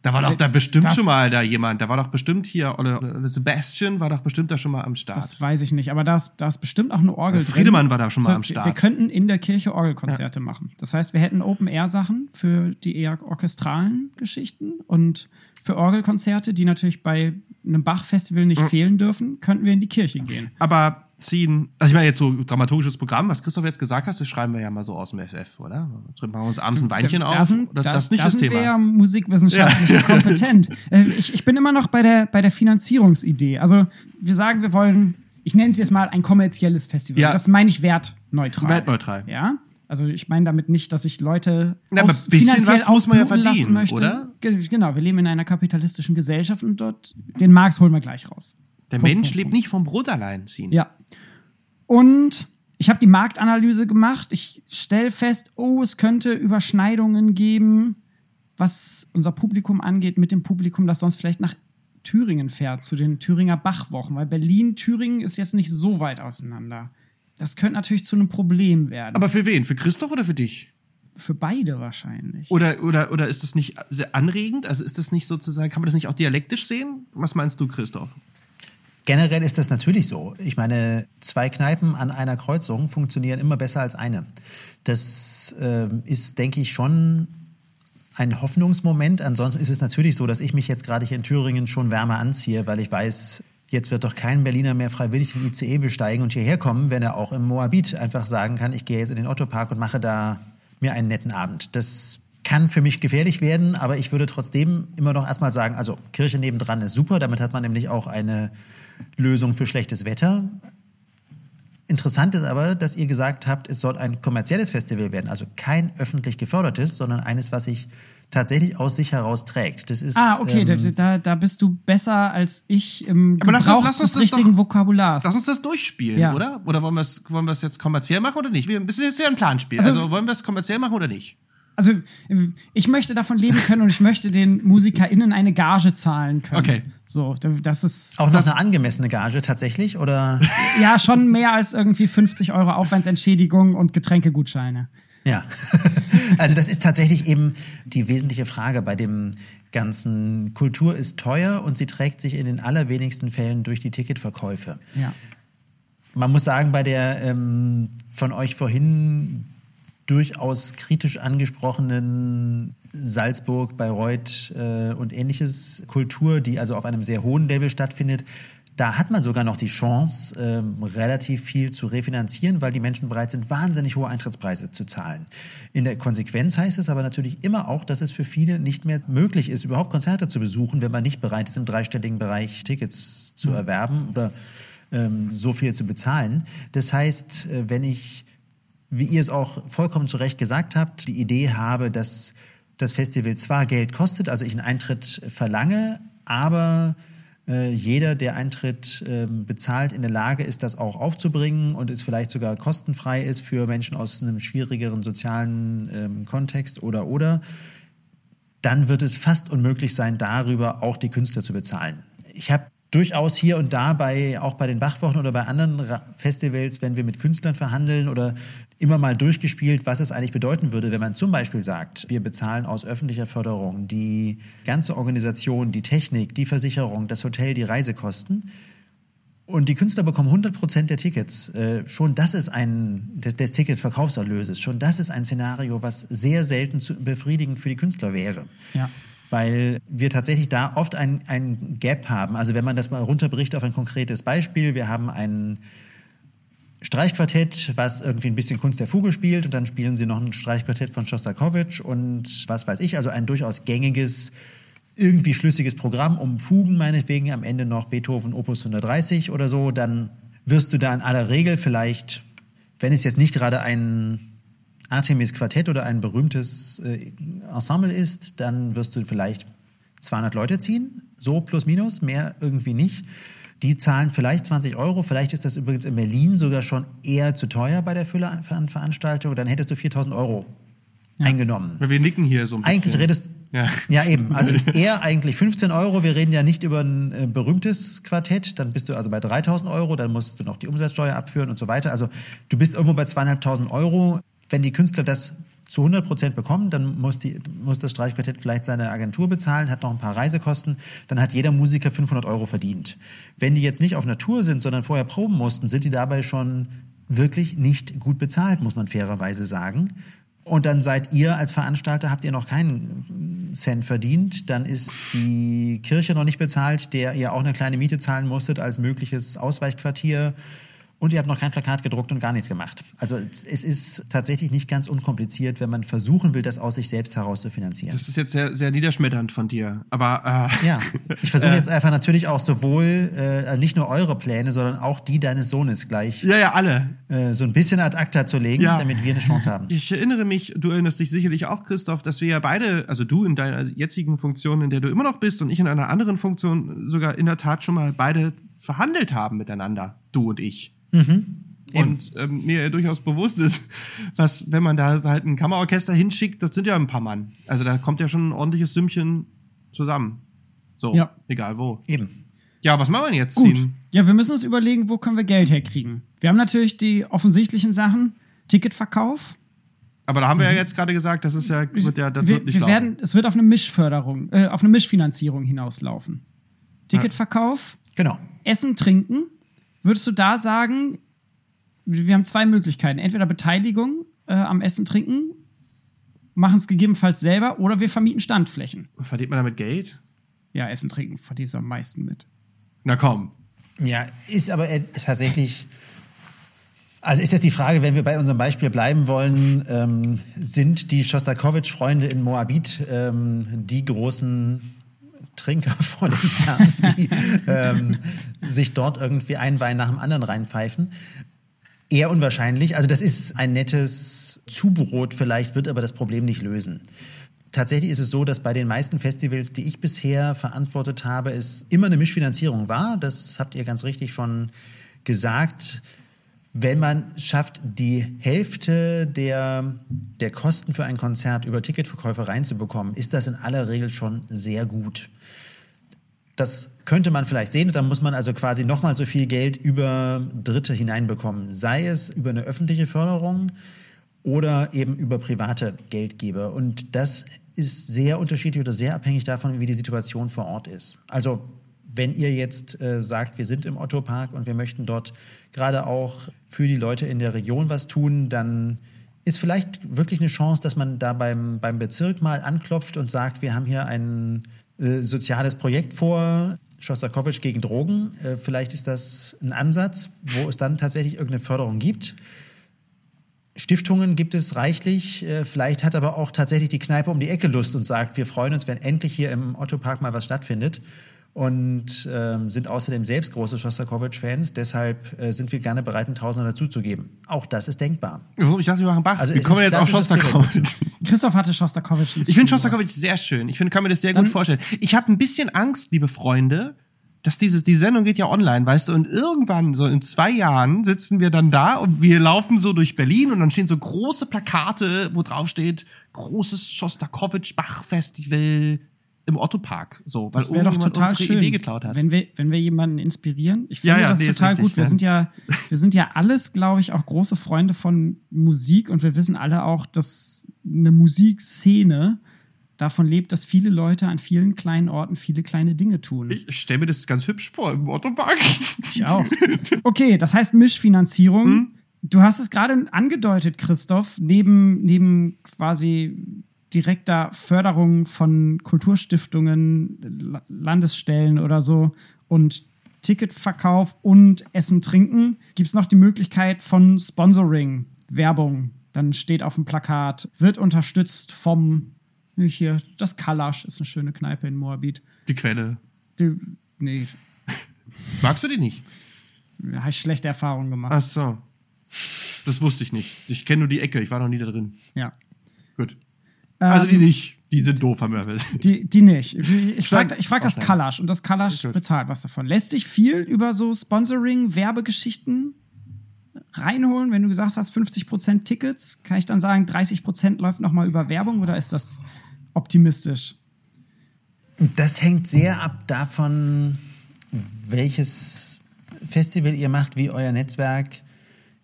Da war doch da bestimmt schon mal da jemand. Da war doch bestimmt hier, oder, Sebastian war doch bestimmt da schon mal am Start. Das weiß ich nicht, aber da ist, da ist bestimmt auch eine Orgel. Friedemann drin. war da schon mal am Start. Wir könnten in der Kirche Orgelkonzerte ja. machen. Das heißt, wir hätten Open-Air-Sachen für die eher orchestralen Geschichten und für Orgelkonzerte, die natürlich bei einem Bach-Festival nicht mhm. fehlen dürfen, könnten wir in die Kirche gehen. Aber ziehen. Also ich meine jetzt so dramaturgisches Programm, was Christoph jetzt gesagt hat, das schreiben wir ja mal so aus dem FF, oder? Machen wir uns abends ein Weinchen auf. Sind, das, das, ist nicht da das Thema. Wir ja musikwissenschaftlich ja. kompetent. Äh, ich, ich bin immer noch bei der, bei der Finanzierungsidee. Also wir sagen, wir wollen, ich nenne es jetzt mal ein kommerzielles Festival. Ja. Das meine ich wertneutral. Wertneutral. Ja. Also ich meine damit nicht, dass ich Leute ja, aber bisschen was muss man ja verdienen, möchte. oder? Genau, wir leben in einer kapitalistischen Gesellschaft und dort den Marx holen wir gleich raus. Der Punkt, Mensch Punkt, lebt Punkt. nicht vom Brot allein ziehen. Ja. Und ich habe die Marktanalyse gemacht. Ich stelle fest, oh, es könnte Überschneidungen geben, was unser Publikum angeht, mit dem Publikum, das sonst vielleicht nach Thüringen fährt, zu den Thüringer Bachwochen, weil Berlin-Thüringen ist jetzt nicht so weit auseinander. Das könnte natürlich zu einem Problem werden. Aber für wen? Für Christoph oder für dich? Für beide wahrscheinlich. Oder, oder, oder ist das nicht sehr anregend? Also ist das nicht sozusagen, kann man das nicht auch dialektisch sehen? Was meinst du, Christoph? Generell ist das natürlich so. Ich meine, zwei Kneipen an einer Kreuzung funktionieren immer besser als eine. Das äh, ist, denke ich, schon ein Hoffnungsmoment. Ansonsten ist es natürlich so, dass ich mich jetzt gerade hier in Thüringen schon wärmer anziehe, weil ich weiß, jetzt wird doch kein Berliner mehr freiwillig den ICE besteigen und hierher kommen, wenn er auch im Moabit einfach sagen kann, ich gehe jetzt in den Otto-Park und mache da mir einen netten Abend. Das kann für mich gefährlich werden, aber ich würde trotzdem immer noch erstmal sagen, also Kirche nebendran ist super, damit hat man nämlich auch eine Lösung für schlechtes Wetter. Interessant ist aber, dass ihr gesagt habt, es soll ein kommerzielles Festival werden, also kein öffentlich gefördertes, sondern eines, was sich tatsächlich aus sich heraus trägt. Das ist, ah, okay, ähm, da, da bist du besser als ich im aber Gebrauch lass, lass des richtigen doch, Vokabulars. Lass uns das durchspielen, ja. oder? Oder wollen wir es wollen jetzt kommerziell machen oder nicht? Wir, das ist jetzt ja ein Planspiel. Also, also wollen wir es kommerziell machen oder nicht? Also ich möchte davon leben können und ich möchte den MusikerInnen eine Gage zahlen können. Okay. So, das ist. Auch noch eine angemessene Gage tatsächlich, oder? Ja, schon mehr als irgendwie 50 Euro Aufwandsentschädigung und Getränkegutscheine. Ja, also das ist tatsächlich eben die wesentliche Frage bei dem ganzen Kultur ist teuer und sie trägt sich in den allerwenigsten Fällen durch die Ticketverkäufe. Ja. Man muss sagen, bei der ähm, von euch vorhin durchaus kritisch angesprochenen Salzburg, Bayreuth äh, und ähnliches Kultur, die also auf einem sehr hohen Level stattfindet, da hat man sogar noch die Chance, ähm, relativ viel zu refinanzieren, weil die Menschen bereit sind, wahnsinnig hohe Eintrittspreise zu zahlen. In der Konsequenz heißt es aber natürlich immer auch, dass es für viele nicht mehr möglich ist, überhaupt Konzerte zu besuchen, wenn man nicht bereit ist, im dreistelligen Bereich Tickets zu erwerben oder ähm, so viel zu bezahlen. Das heißt, äh, wenn ich wie ihr es auch vollkommen zu Recht gesagt habt, die Idee habe, dass das Festival zwar Geld kostet, also ich einen Eintritt verlange, aber äh, jeder, der Eintritt äh, bezahlt, in der Lage ist, das auch aufzubringen und es vielleicht sogar kostenfrei ist für Menschen aus einem schwierigeren sozialen ähm, Kontext oder oder, dann wird es fast unmöglich sein, darüber auch die Künstler zu bezahlen. Ich habe durchaus hier und da bei, auch bei den Bachwochen oder bei anderen Festivals, wenn wir mit Künstlern verhandeln oder immer mal durchgespielt, was es eigentlich bedeuten würde, wenn man zum Beispiel sagt, wir bezahlen aus öffentlicher Förderung die ganze Organisation, die Technik, die Versicherung, das Hotel, die Reisekosten. Und die Künstler bekommen 100 Prozent der Tickets. Äh, schon das ist ein, des, des Ticketverkaufserlöses, schon das ist ein Szenario, was sehr selten zu, befriedigend für die Künstler wäre. Ja weil wir tatsächlich da oft ein, ein Gap haben. Also wenn man das mal runterbricht auf ein konkretes Beispiel, wir haben ein Streichquartett, was irgendwie ein bisschen Kunst der Fuge spielt und dann spielen sie noch ein Streichquartett von Shostakovich und was weiß ich, also ein durchaus gängiges, irgendwie schlüssiges Programm um Fugen meinetwegen, am Ende noch Beethoven Opus 130 oder so, dann wirst du da in aller Regel vielleicht, wenn es jetzt nicht gerade ein Artemis Quartett oder ein berühmtes äh, Ensemble ist, dann wirst du vielleicht 200 Leute ziehen, so plus minus, mehr irgendwie nicht. Die zahlen vielleicht 20 Euro, vielleicht ist das übrigens in Berlin sogar schon eher zu teuer bei der Fülle-Veranstaltung, dann hättest du 4000 Euro ja. eingenommen. Wir nicken hier so ein bisschen. Eigentlich redest ja. ja, eben. Also eher eigentlich 15 Euro. Wir reden ja nicht über ein äh, berühmtes Quartett. Dann bist du also bei 3000 Euro. Dann musst du noch die Umsatzsteuer abführen und so weiter. Also du bist irgendwo bei zweieinhalbtausend Euro wenn die Künstler das zu 100 Prozent bekommen, dann muss, die, muss das Streichquartett vielleicht seine Agentur bezahlen, hat noch ein paar Reisekosten, dann hat jeder Musiker 500 Euro verdient. Wenn die jetzt nicht auf Natur sind, sondern vorher proben mussten, sind die dabei schon wirklich nicht gut bezahlt, muss man fairerweise sagen. Und dann seid ihr als Veranstalter, habt ihr noch keinen Cent verdient, dann ist die Kirche noch nicht bezahlt, der ihr auch eine kleine Miete zahlen musstet als mögliches Ausweichquartier und ihr habt noch kein Plakat gedruckt und gar nichts gemacht. Also es ist tatsächlich nicht ganz unkompliziert, wenn man versuchen will, das aus sich selbst heraus zu finanzieren. Das ist jetzt sehr, sehr niederschmetternd von dir. Aber äh, ja, ich versuche äh, jetzt einfach natürlich auch sowohl äh, nicht nur eure Pläne, sondern auch die deines Sohnes gleich. Ja, ja, alle. Äh, so ein bisschen ad acta zu legen, ja. damit wir eine Chance haben. Ich erinnere mich, du erinnerst dich sicherlich auch, Christoph, dass wir ja beide, also du in deiner jetzigen Funktion, in der du immer noch bist, und ich in einer anderen Funktion sogar in der Tat schon mal beide verhandelt haben miteinander, du und ich. Mhm. Und ähm, mir durchaus bewusst ist, was, wenn man da halt ein Kammerorchester hinschickt, das sind ja ein paar Mann. Also da kommt ja schon ein ordentliches Sümmchen zusammen. So, ja. egal wo. Eben. Ja, was machen wir jetzt? Gut. Ziehen? Ja, wir müssen uns überlegen, wo können wir Geld herkriegen. Wir haben natürlich die offensichtlichen Sachen, Ticketverkauf. Aber da haben wir mhm. ja jetzt gerade gesagt, das ist ja, wird ja, das wir, wird nicht wir werden, Es wird auf eine Mischförderung, äh, auf eine Mischfinanzierung hinauslaufen. Ticketverkauf. Genau. Essen, Trinken. Würdest du da sagen, wir haben zwei Möglichkeiten. Entweder Beteiligung äh, am Essen, Trinken, machen es gegebenenfalls selber oder wir vermieten Standflächen. Verdient man damit Geld? Ja, Essen, Trinken verdient du am meisten mit. Na komm. Ja, ist aber tatsächlich. Also ist jetzt die Frage, wenn wir bei unserem Beispiel bleiben wollen, ähm, sind die Schostakowitsch-Freunde in Moabit ähm, die großen Trinker vor den Herren, die ähm, sich dort irgendwie ein Wein nach dem anderen reinpfeifen. Eher unwahrscheinlich. Also das ist ein nettes Zubrot vielleicht, wird aber das Problem nicht lösen. Tatsächlich ist es so, dass bei den meisten Festivals, die ich bisher verantwortet habe, es immer eine Mischfinanzierung war. Das habt ihr ganz richtig schon gesagt. Wenn man schafft, die Hälfte der, der Kosten für ein Konzert über Ticketverkäufe reinzubekommen, ist das in aller Regel schon sehr gut. Das könnte man vielleicht sehen. dann muss man also quasi nochmal so viel Geld über Dritte hineinbekommen. Sei es über eine öffentliche Förderung oder eben über private Geldgeber. Und das ist sehr unterschiedlich oder sehr abhängig davon, wie die Situation vor Ort ist. Also wenn ihr jetzt äh, sagt, wir sind im Otto-Park und wir möchten dort gerade auch für die Leute in der Region was tun, dann ist vielleicht wirklich eine Chance, dass man da beim, beim Bezirk mal anklopft und sagt, wir haben hier einen äh, soziales Projekt vor, Schostakowitsch gegen Drogen. Äh, vielleicht ist das ein Ansatz, wo es dann tatsächlich irgendeine Förderung gibt. Stiftungen gibt es reichlich. Äh, vielleicht hat aber auch tatsächlich die Kneipe um die Ecke Lust und sagt, wir freuen uns, wenn endlich hier im Otto-Park mal was stattfindet. Und ähm, sind außerdem selbst große Shostakovich-Fans. Deshalb äh, sind wir gerne bereit, einen Tausender dazuzugeben. Auch das ist denkbar. Ich dachte, wir machen Bach. Also wir kommen jetzt auf Shostakovich. Christoph hatte Shostakovich. Ich finde. Shostakovich sehr schön. Ich finde, kann mir das sehr Dann- gut vorstellen. Ich habe ein bisschen Angst, liebe Freunde, dass diese, die Sendung geht ja online, weißt du, und irgendwann, so in zwei Jahren, sitzen wir dann da und wir laufen so durch Berlin und dann stehen so große Plakate, wo drauf steht, großes Shostakovich-Bach-Festival im Otto-Park. So, weil Das wäre doch irgendjemand total unsere schön, Idee geklaut hat. Wenn wir, wenn wir jemanden inspirieren. Ich Ja, finde ja, das nee, total gut. Wir ja. sind ja, wir sind ja alles, glaube ich, auch große Freunde von Musik und wir wissen alle auch, dass eine Musikszene davon lebt, dass viele Leute an vielen kleinen Orten viele kleine Dinge tun. ich stelle mir das ganz hübsch vor im Otto-Park. Ich auch. Okay, das heißt Mischfinanzierung. Hm? Du hast es gerade angedeutet, Christoph, neben, neben quasi direkter Förderung von Kulturstiftungen, La- Landesstellen oder so und Ticketverkauf und Essen, Trinken, gibt es noch die Möglichkeit von Sponsoring, Werbung. Dann steht auf dem Plakat, wird unterstützt vom, hier, das Kalasch ist eine schöne Kneipe in Moabit. Die Quelle. Die, nee, Magst du die nicht? habe ich schlechte Erfahrungen gemacht. Ach so. Das wusste ich nicht. Ich kenne nur die Ecke, ich war noch nie da drin. Ja. Gut. Also die Ähm, nicht. Die sind doof, haben wir. Die, die nicht. Ich frage ich frag das. Kalasch und das Kalasch bezahlt was davon. Lässt sich viel über so Sponsoring, Werbegeschichten reinholen? Wenn du gesagt hast, 50% Tickets, kann ich dann sagen, 30% läuft nochmal über Werbung oder ist das optimistisch? Das hängt sehr ab davon, welches Festival ihr macht, wie euer Netzwerk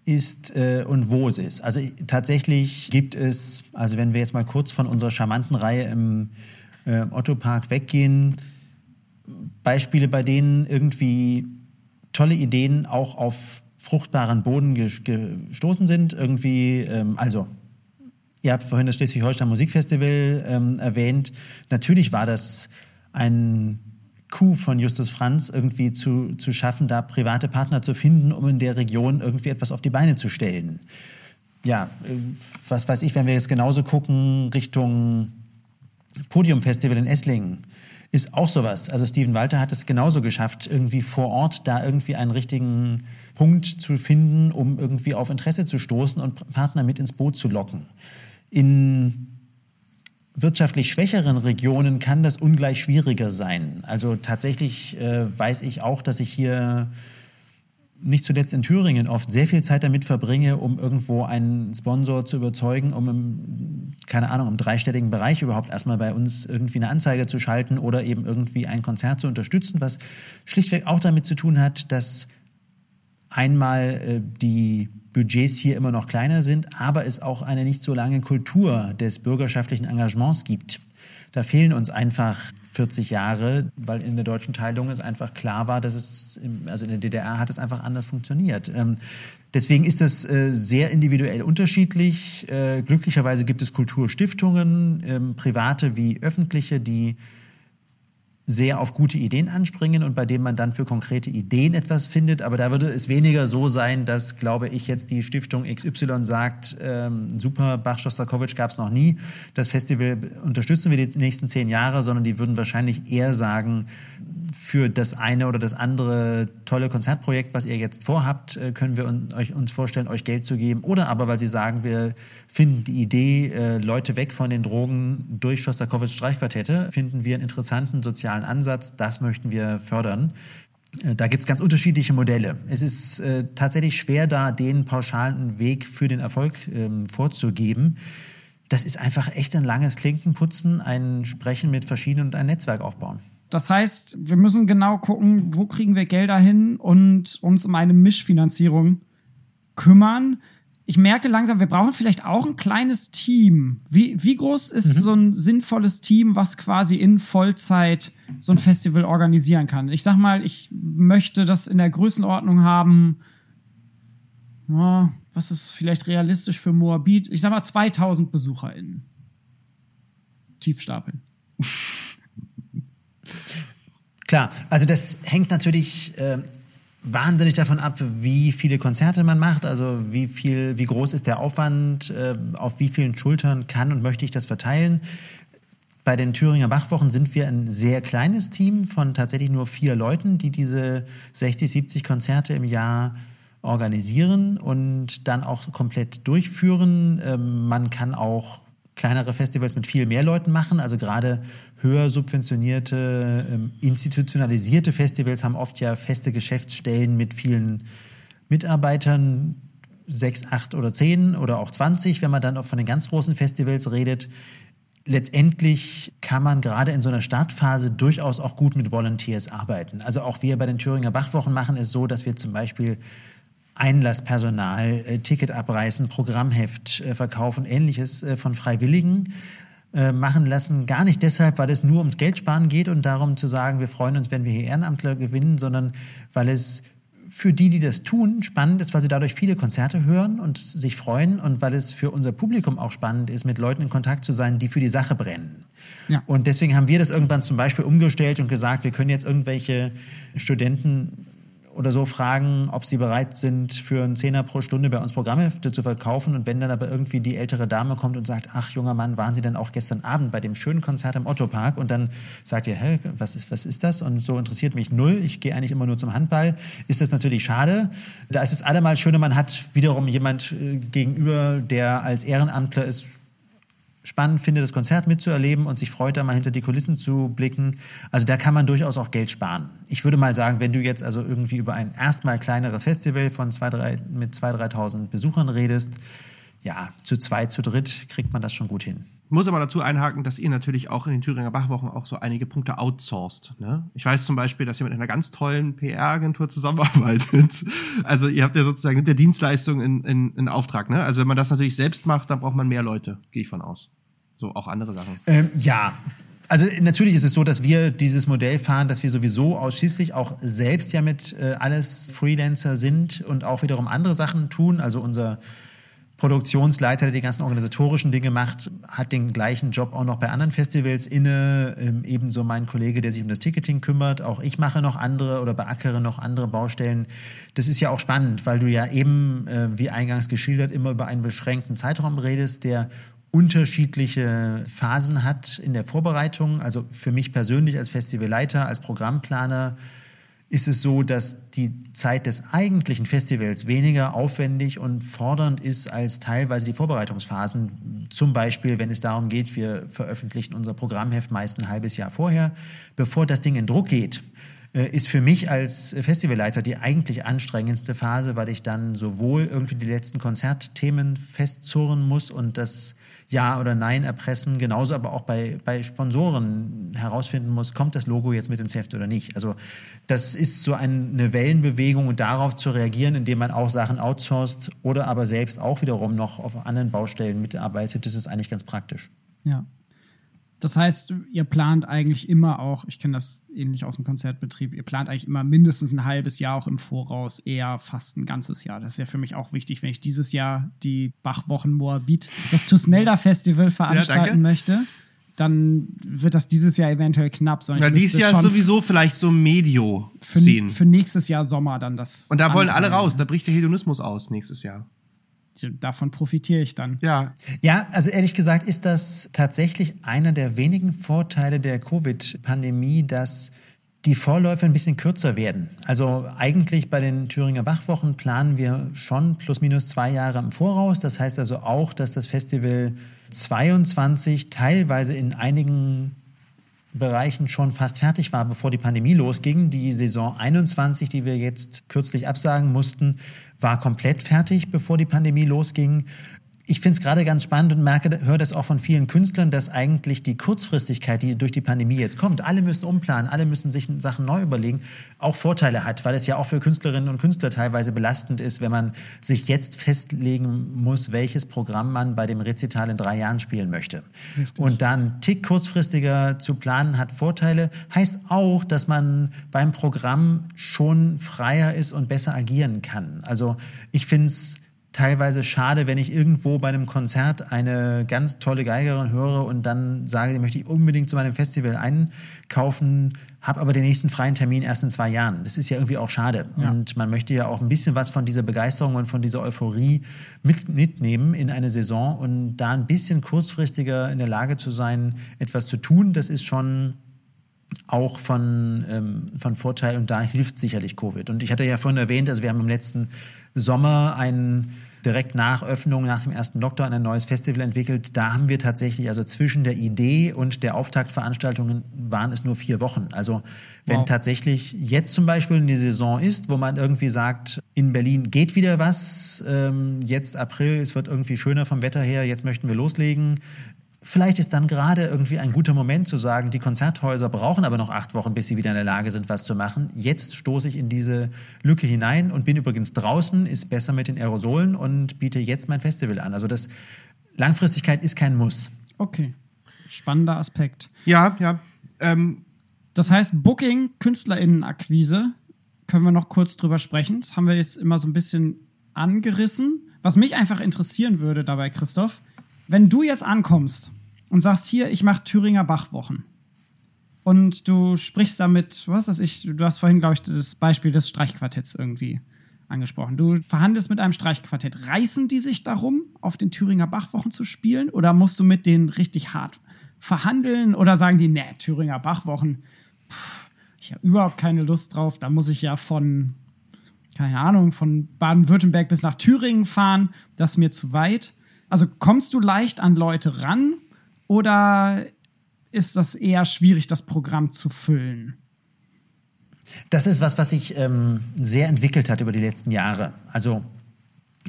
ist äh, und wo es ist. Also tatsächlich gibt es, also wenn wir jetzt mal kurz von unserer charmanten Reihe im äh, Otto Park weggehen, Beispiele, bei denen irgendwie tolle Ideen auch auf fruchtbaren Boden ges- gestoßen sind. Irgendwie, ähm, also Ihr habt vorhin das Schleswig-Holstein Musikfestival ähm, erwähnt. Natürlich war das ein Coup von Justus Franz, irgendwie zu, zu schaffen, da private Partner zu finden, um in der Region irgendwie etwas auf die Beine zu stellen. Ja, äh, was weiß ich, wenn wir jetzt genauso gucken Richtung Podiumfestival in Esslingen, ist auch sowas. Also Steven Walter hat es genauso geschafft, irgendwie vor Ort da irgendwie einen richtigen Punkt zu finden, um irgendwie auf Interesse zu stoßen und Partner mit ins Boot zu locken. In wirtschaftlich schwächeren Regionen kann das ungleich schwieriger sein. Also tatsächlich äh, weiß ich auch, dass ich hier nicht zuletzt in Thüringen oft sehr viel Zeit damit verbringe, um irgendwo einen Sponsor zu überzeugen, um im, keine Ahnung, im dreistelligen Bereich überhaupt erstmal bei uns irgendwie eine Anzeige zu schalten oder eben irgendwie ein Konzert zu unterstützen, was schlichtweg auch damit zu tun hat, dass einmal äh, die Budgets hier immer noch kleiner sind, aber es auch eine nicht so lange Kultur des bürgerschaftlichen Engagements gibt. Da fehlen uns einfach 40 Jahre, weil in der deutschen Teilung es einfach klar war, dass es, also in der DDR hat es einfach anders funktioniert. Ähm, deswegen ist das äh, sehr individuell unterschiedlich. Äh, glücklicherweise gibt es Kulturstiftungen, ähm, private wie öffentliche, die sehr auf gute Ideen anspringen und bei denen man dann für konkrete Ideen etwas findet. Aber da würde es weniger so sein, dass, glaube ich, jetzt die Stiftung XY sagt, ähm, super, Bach Schostakowitsch gab es noch nie, das Festival unterstützen wir die nächsten zehn Jahre, sondern die würden wahrscheinlich eher sagen, für das eine oder das andere tolle Konzertprojekt, was ihr jetzt vorhabt, äh, können wir uns vorstellen, euch Geld zu geben. Oder aber, weil sie sagen, wir finden die Idee, äh, Leute weg von den Drogen durch Schostakowitsch Streichquartette, finden wir einen interessanten sozialen Ansatz, das möchten wir fördern. Äh, Da gibt es ganz unterschiedliche Modelle. Es ist äh, tatsächlich schwer, da den pauschalen Weg für den Erfolg ähm, vorzugeben. Das ist einfach echt ein langes Klinkenputzen, ein Sprechen mit verschiedenen und ein Netzwerk aufbauen. Das heißt, wir müssen genau gucken, wo kriegen wir Gelder hin und uns um eine Mischfinanzierung kümmern. Ich merke langsam, wir brauchen vielleicht auch ein kleines Team. Wie, wie groß ist so ein sinnvolles Team, was quasi in Vollzeit so ein Festival organisieren kann? Ich sag mal, ich möchte das in der Größenordnung haben. Ja, was ist vielleicht realistisch für Moabit? Ich sag mal 2000 BesucherInnen. Tiefstapeln. Klar, also das hängt natürlich äh, wahnsinnig davon ab, wie viele Konzerte man macht, also wie viel, wie groß ist der Aufwand, äh, auf wie vielen Schultern kann und möchte ich das verteilen. Bei den Thüringer Bachwochen sind wir ein sehr kleines Team von tatsächlich nur vier Leuten, die diese 60, 70 Konzerte im Jahr organisieren und dann auch komplett durchführen. Ähm, man kann auch kleinere Festivals mit viel mehr Leuten machen. Also gerade höher subventionierte, ähm, institutionalisierte Festivals haben oft ja feste Geschäftsstellen mit vielen Mitarbeitern, sechs, acht oder zehn oder auch 20, wenn man dann auch von den ganz großen Festivals redet. Letztendlich kann man gerade in so einer Startphase durchaus auch gut mit Volunteers arbeiten. Also auch wir bei den Thüringer Bachwochen machen es so, dass wir zum Beispiel Einlasspersonal, äh, Ticket abreißen, Programmheft äh, verkaufen, ähnliches äh, von Freiwilligen machen lassen. Gar nicht deshalb, weil es nur ums Geldsparen geht und darum zu sagen, wir freuen uns, wenn wir hier Ehrenamtler gewinnen, sondern weil es für die, die das tun, spannend ist, weil sie dadurch viele Konzerte hören und sich freuen und weil es für unser Publikum auch spannend ist, mit Leuten in Kontakt zu sein, die für die Sache brennen. Ja. Und deswegen haben wir das irgendwann zum Beispiel umgestellt und gesagt, wir können jetzt irgendwelche Studenten oder so fragen, ob sie bereit sind, für einen Zehner pro Stunde bei uns Programmhefte zu verkaufen. Und wenn dann aber irgendwie die ältere Dame kommt und sagt, ach junger Mann, waren Sie denn auch gestern Abend bei dem schönen Konzert im Otto-Park? Und dann sagt ihr, hä, was ist, was ist das? Und so interessiert mich null. Ich gehe eigentlich immer nur zum Handball. Ist das natürlich schade. Da ist es allemal schöner, man hat wiederum jemand äh, gegenüber, der als Ehrenamtler ist, spannend finde, das Konzert mitzuerleben und sich freut, da mal hinter die Kulissen zu blicken. Also da kann man durchaus auch Geld sparen. Ich würde mal sagen, wenn du jetzt also irgendwie über ein erstmal kleineres Festival von zwei, drei, mit 2.000, 3.000 Besuchern redest, ja, zu zwei, zu dritt kriegt man das schon gut hin. Ich muss aber dazu einhaken, dass ihr natürlich auch in den Thüringer Bachwochen auch so einige Punkte outsourced. Ne? Ich weiß zum Beispiel, dass ihr mit einer ganz tollen PR-Agentur zusammenarbeitet. Also ihr habt ja sozusagen mit der Dienstleistung in, in, in Auftrag. Ne? Also wenn man das natürlich selbst macht, dann braucht man mehr Leute, gehe ich von aus. So auch andere Sachen. Ähm, ja. Also natürlich ist es so, dass wir dieses Modell fahren, dass wir sowieso ausschließlich auch selbst ja mit äh, alles Freelancer sind und auch wiederum andere Sachen tun. Also unser Produktionsleiter, der die ganzen organisatorischen Dinge macht, hat den gleichen Job auch noch bei anderen Festivals inne. Ähm, ebenso mein Kollege, der sich um das Ticketing kümmert. Auch ich mache noch andere oder beackere noch andere Baustellen. Das ist ja auch spannend, weil du ja eben, äh, wie eingangs geschildert, immer über einen beschränkten Zeitraum redest, der unterschiedliche Phasen hat in der Vorbereitung. Also für mich persönlich als Festivalleiter, als Programmplaner ist es so, dass die Zeit des eigentlichen Festivals weniger aufwendig und fordernd ist als teilweise die Vorbereitungsphasen. Zum Beispiel, wenn es darum geht, wir veröffentlichen unser Programmheft meist ein halbes Jahr vorher, bevor das Ding in Druck geht ist für mich als Festivalleiter die eigentlich anstrengendste Phase, weil ich dann sowohl irgendwie die letzten Konzertthemen festzurren muss und das Ja oder Nein erpressen, genauso aber auch bei, bei Sponsoren herausfinden muss, kommt das Logo jetzt mit ins Heft oder nicht. Also das ist so eine Wellenbewegung und darauf zu reagieren, indem man auch Sachen outsourced oder aber selbst auch wiederum noch auf anderen Baustellen mitarbeitet, das ist eigentlich ganz praktisch. Ja, das heißt, ihr plant eigentlich immer auch, ich kenne das ähnlich aus dem Konzertbetrieb, ihr plant eigentlich immer mindestens ein halbes Jahr auch im Voraus, eher fast ein ganzes Jahr. Das ist ja für mich auch wichtig, wenn ich dieses Jahr die Bachwochen Moabit, das Tusnelda Festival veranstalten ja, möchte. Dann wird das dieses Jahr eventuell knapp. Ja, dieses Jahr ist sowieso vielleicht so Medio für, für nächstes Jahr Sommer dann das. Und da wollen alle raus, da bricht der Hedonismus aus nächstes Jahr davon profitiere ich dann. Ja. Ja, also ehrlich gesagt ist das tatsächlich einer der wenigen Vorteile der Covid-Pandemie, dass die Vorläufe ein bisschen kürzer werden. Also eigentlich bei den Thüringer Bachwochen planen wir schon plus minus zwei Jahre im Voraus. Das heißt also auch, dass das Festival 22 teilweise in einigen Bereichen schon fast fertig war, bevor die Pandemie losging. Die Saison 21, die wir jetzt kürzlich absagen mussten, war komplett fertig, bevor die Pandemie losging ich finde es gerade ganz spannend und merke, höre das auch von vielen Künstlern, dass eigentlich die Kurzfristigkeit, die durch die Pandemie jetzt kommt, alle müssen umplanen, alle müssen sich Sachen neu überlegen, auch Vorteile hat, weil es ja auch für Künstlerinnen und Künstler teilweise belastend ist, wenn man sich jetzt festlegen muss, welches Programm man bei dem Rezital in drei Jahren spielen möchte. Richtig. Und dann Tick kurzfristiger zu planen hat Vorteile, heißt auch, dass man beim Programm schon freier ist und besser agieren kann. Also ich finde es teilweise schade, wenn ich irgendwo bei einem Konzert eine ganz tolle Geigerin höre und dann sage, die möchte ich unbedingt zu meinem Festival einkaufen, habe aber den nächsten freien Termin erst in zwei Jahren. Das ist ja irgendwie auch schade. Ja. Und man möchte ja auch ein bisschen was von dieser Begeisterung und von dieser Euphorie mit, mitnehmen in eine Saison und da ein bisschen kurzfristiger in der Lage zu sein, etwas zu tun, das ist schon auch von, ähm, von Vorteil und da hilft sicherlich Covid. Und ich hatte ja vorhin erwähnt, also wir haben im letzten Sommer einen direkt nach Öffnung, nach dem ersten Lockdown ein neues Festival entwickelt. Da haben wir tatsächlich, also zwischen der Idee und der Auftaktveranstaltungen waren es nur vier Wochen. Also wenn wow. tatsächlich jetzt zum Beispiel eine Saison ist, wo man irgendwie sagt, in Berlin geht wieder was, ähm, jetzt April, es wird irgendwie schöner vom Wetter her, jetzt möchten wir loslegen, Vielleicht ist dann gerade irgendwie ein guter Moment zu sagen, die Konzerthäuser brauchen aber noch acht Wochen, bis sie wieder in der Lage sind, was zu machen. Jetzt stoße ich in diese Lücke hinein und bin übrigens draußen, ist besser mit den Aerosolen und biete jetzt mein Festival an. Also das Langfristigkeit ist kein Muss. Okay, spannender Aspekt. Ja, ja. Ähm. Das heißt, Booking, Künstlerinnenakquise, können wir noch kurz drüber sprechen. Das haben wir jetzt immer so ein bisschen angerissen. Was mich einfach interessieren würde dabei, Christoph, wenn du jetzt ankommst und sagst, hier, ich mache Thüringer Bachwochen und du sprichst damit, was weiß ich, du hast vorhin, glaube ich, das Beispiel des Streichquartetts irgendwie angesprochen. Du verhandelst mit einem Streichquartett. Reißen die sich darum, auf den Thüringer Bachwochen zu spielen oder musst du mit denen richtig hart verhandeln oder sagen die, ne, Thüringer Bachwochen, pff, ich habe überhaupt keine Lust drauf, da muss ich ja von, keine Ahnung, von Baden-Württemberg bis nach Thüringen fahren, das ist mir zu weit. Also kommst du leicht an Leute ran oder ist das eher schwierig, das Programm zu füllen? Das ist was, was sich ähm, sehr entwickelt hat über die letzten Jahre. Also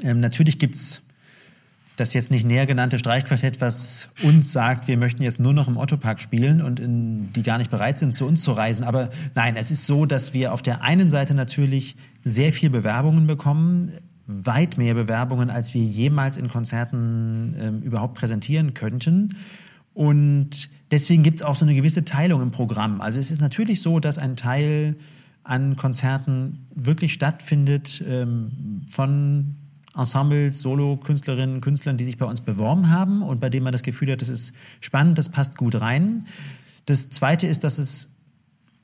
ähm, natürlich gibt es das jetzt nicht näher genannte Streichquartett, was uns sagt, wir möchten jetzt nur noch im Ottopark spielen und in, die gar nicht bereit sind, zu uns zu reisen. Aber nein, es ist so, dass wir auf der einen Seite natürlich sehr viel Bewerbungen bekommen weit mehr Bewerbungen, als wir jemals in Konzerten ähm, überhaupt präsentieren könnten. Und deswegen gibt es auch so eine gewisse Teilung im Programm. Also es ist natürlich so, dass ein Teil an Konzerten wirklich stattfindet ähm, von Ensembles, Solo-Künstlerinnen, Künstlern, die sich bei uns beworben haben und bei denen man das Gefühl hat, das ist spannend, das passt gut rein. Das Zweite ist, dass es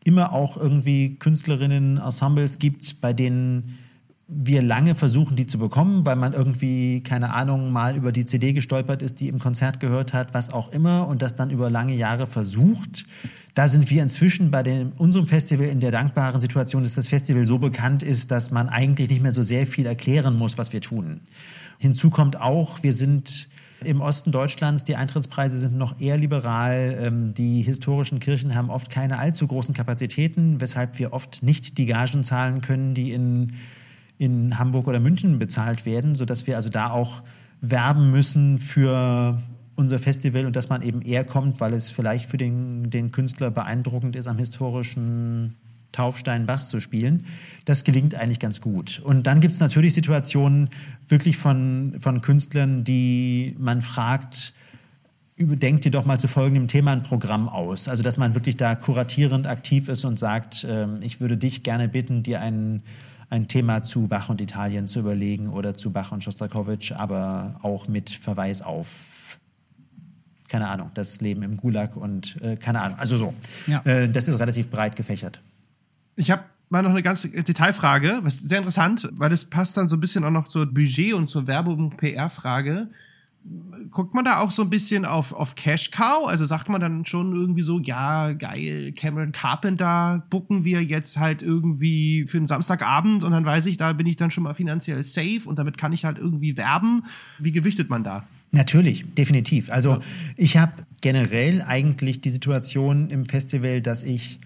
immer auch irgendwie Künstlerinnen, Ensembles gibt, bei denen wir lange versuchen, die zu bekommen, weil man irgendwie, keine Ahnung, mal über die CD gestolpert ist, die im Konzert gehört hat, was auch immer, und das dann über lange Jahre versucht. Da sind wir inzwischen bei dem, unserem Festival in der dankbaren Situation, dass das Festival so bekannt ist, dass man eigentlich nicht mehr so sehr viel erklären muss, was wir tun. Hinzu kommt auch, wir sind im Osten Deutschlands, die Eintrittspreise sind noch eher liberal. Ähm, die historischen Kirchen haben oft keine allzu großen Kapazitäten, weshalb wir oft nicht die Gagen zahlen können, die in in Hamburg oder München bezahlt werden, sodass wir also da auch werben müssen für unser Festival und dass man eben eher kommt, weil es vielleicht für den, den Künstler beeindruckend ist, am historischen Taufstein Bachs zu spielen. Das gelingt eigentlich ganz gut. Und dann gibt es natürlich Situationen wirklich von, von Künstlern, die man fragt, überdenkt dir doch mal zu folgendem Thema ein Programm aus. Also dass man wirklich da kuratierend aktiv ist und sagt, äh, ich würde dich gerne bitten, dir einen ein Thema zu Bach und Italien zu überlegen oder zu Bach und Schostakowitsch, aber auch mit Verweis auf keine Ahnung, das Leben im Gulag und äh, keine Ahnung. Also so. Ja. Äh, das ist relativ breit gefächert. Ich habe mal noch eine ganz Detailfrage, was sehr interessant, weil das passt dann so ein bisschen auch noch zur Budget und zur Werbung PR-Frage guckt man da auch so ein bisschen auf, auf Cash Cow? Also sagt man dann schon irgendwie so, ja, geil, Cameron Carpenter bucken wir jetzt halt irgendwie für einen Samstagabend und dann weiß ich, da bin ich dann schon mal finanziell safe und damit kann ich halt irgendwie werben. Wie gewichtet man da? Natürlich, definitiv. Also ja. ich habe generell eigentlich die Situation im Festival, dass ich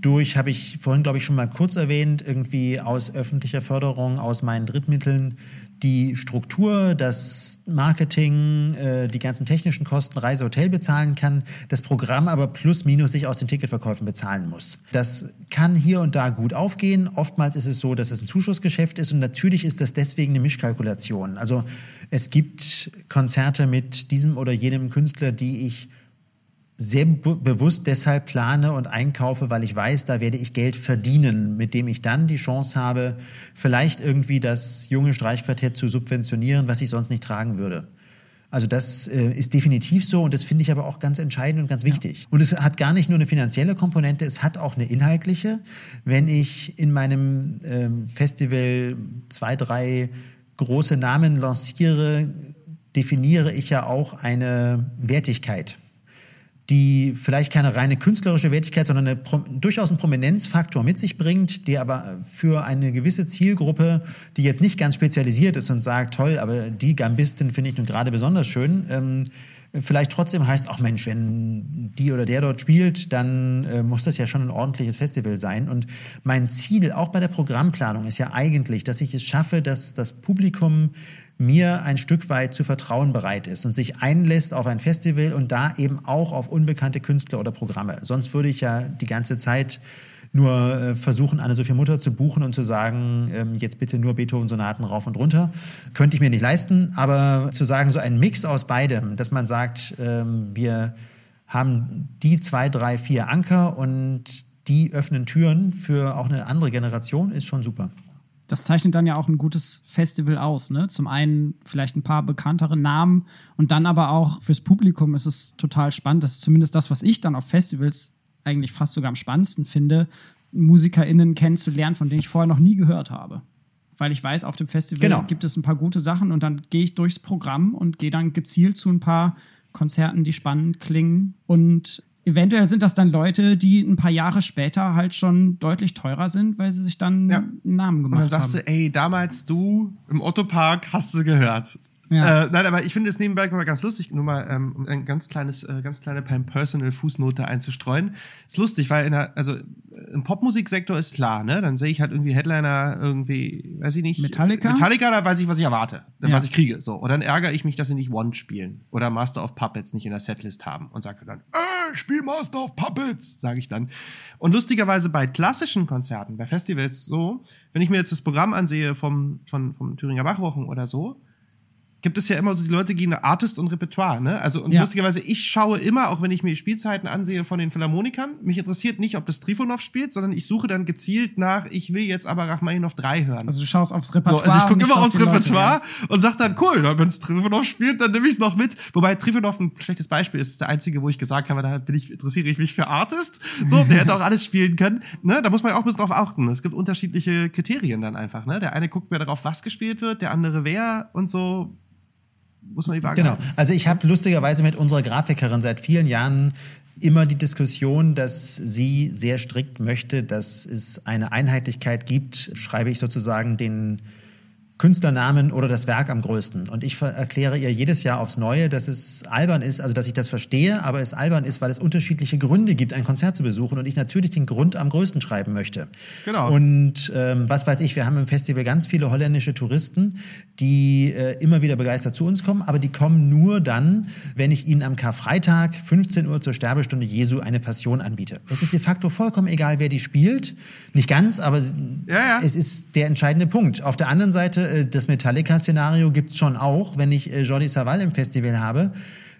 durch, habe ich vorhin, glaube ich, schon mal kurz erwähnt, irgendwie aus öffentlicher Förderung, aus meinen Drittmitteln die Struktur, das Marketing, äh, die ganzen technischen Kosten, Reise, Hotel bezahlen kann, das Programm aber plus minus sich aus den Ticketverkäufen bezahlen muss. Das kann hier und da gut aufgehen. Oftmals ist es so, dass es ein Zuschussgeschäft ist und natürlich ist das deswegen eine Mischkalkulation. Also es gibt Konzerte mit diesem oder jenem Künstler, die ich sehr be bewusst deshalb plane und einkaufe, weil ich weiß, da werde ich Geld verdienen, mit dem ich dann die Chance habe, vielleicht irgendwie das junge Streichquartett zu subventionieren, was ich sonst nicht tragen würde. Also das äh, ist definitiv so und das finde ich aber auch ganz entscheidend und ganz wichtig. Ja. Und es hat gar nicht nur eine finanzielle Komponente, es hat auch eine inhaltliche. Wenn ich in meinem ähm, Festival zwei, drei große Namen lanciere, definiere ich ja auch eine Wertigkeit die vielleicht keine reine künstlerische Wertigkeit, sondern eine, durchaus einen Prominenzfaktor mit sich bringt, der aber für eine gewisse Zielgruppe, die jetzt nicht ganz spezialisiert ist und sagt, toll, aber die Gambistin finde ich nun gerade besonders schön, ähm, vielleicht trotzdem heißt, ach Mensch, wenn die oder der dort spielt, dann äh, muss das ja schon ein ordentliches Festival sein. Und mein Ziel, auch bei der Programmplanung, ist ja eigentlich, dass ich es schaffe, dass das Publikum mir ein Stück weit zu vertrauen bereit ist und sich einlässt auf ein Festival und da eben auch auf unbekannte Künstler oder Programme. Sonst würde ich ja die ganze Zeit nur äh, versuchen, Anne-Sophie Mutter zu buchen und zu sagen, ähm, jetzt bitte nur Beethoven-Sonaten rauf und runter. Könnte ich mir nicht leisten, aber zu sagen, so ein Mix aus beidem, dass man sagt, ähm, wir haben die zwei, drei, vier Anker und die öffnen Türen für auch eine andere Generation, ist schon super das zeichnet dann ja auch ein gutes Festival aus. Ne? Zum einen vielleicht ein paar bekanntere Namen und dann aber auch fürs Publikum ist es total spannend. Das ist zumindest das, was ich dann auf Festivals eigentlich fast sogar am spannendsten finde, MusikerInnen kennenzulernen, von denen ich vorher noch nie gehört habe. Weil ich weiß, auf dem Festival genau. gibt es ein paar gute Sachen und dann gehe ich durchs Programm und gehe dann gezielt zu ein paar Konzerten, die spannend klingen. Und eventuell sind das dann Leute, die ein paar Jahre später halt schon deutlich teurer sind, weil sie sich dann ja. einen Namen gemacht haben. Und dann sagst haben. du, ey, damals du im Otto-Park hast du gehört. Ja. Äh, nein, aber ich finde es nebenbei mal ganz lustig, nur mal ähm, um ein ganz kleines, äh, ganz kleine Personal Fußnote einzustreuen. Ist lustig, weil in der, also im Popmusiksektor ist klar, ne? Dann sehe ich halt irgendwie Headliner irgendwie, weiß ich nicht. Metallica? Metallica, da weiß ich, was ich erwarte, ja. was ich kriege. So. Und dann ärgere ich mich, dass sie nicht One spielen oder Master of Puppets nicht in der Setlist haben und sage dann, äh, spiel Master of Puppets, sage ich dann. Und lustigerweise bei klassischen Konzerten, bei Festivals so, wenn ich mir jetzt das Programm ansehe vom, von, vom Thüringer Bachwochen oder so, gibt es ja immer so die Leute gehen Artist und Repertoire, ne? Also und ja. lustigerweise ich schaue immer, auch wenn ich mir die Spielzeiten ansehe von den Philharmonikern, mich interessiert nicht, ob das Trifonov spielt, sondern ich suche dann gezielt nach, ich will jetzt aber Rachmaninoff 3 hören. Also du schaust aufs Repertoire. So, also ich gucke immer aufs Repertoire Leute, ja. und sag dann, cool, wenn es Trifonov spielt, dann nehme ich es noch mit. Wobei Trifonov ein schlechtes Beispiel ist, der einzige, wo ich gesagt habe, da bin ich, interessiere ich mich für Artist. So, der hätte auch alles spielen können. Ne? Da muss man ja auch ein bisschen drauf achten. Es gibt unterschiedliche Kriterien dann einfach. Ne? Der eine guckt mehr darauf, was gespielt wird, der andere wer und so muss man die Waage Genau. Also ich habe lustigerweise mit unserer Grafikerin seit vielen Jahren immer die Diskussion, dass sie sehr strikt möchte, dass es eine Einheitlichkeit gibt, schreibe ich sozusagen den Künstlernamen oder das Werk am größten. Und ich erkläre ihr jedes Jahr aufs Neue, dass es albern ist, also dass ich das verstehe, aber es albern ist, weil es unterschiedliche Gründe gibt, ein Konzert zu besuchen und ich natürlich den Grund am größten schreiben möchte. Genau. Und ähm, was weiß ich, wir haben im Festival ganz viele holländische Touristen, die äh, immer wieder begeistert zu uns kommen, aber die kommen nur dann, wenn ich ihnen am Karfreitag 15 Uhr zur Sterbestunde Jesu eine Passion anbiete. Es ist de facto vollkommen egal, wer die spielt. Nicht ganz, aber ja, ja. es ist der entscheidende Punkt. Auf der anderen Seite das Metallica-Szenario gibt es schon auch, wenn ich äh, Jordi Savall im Festival habe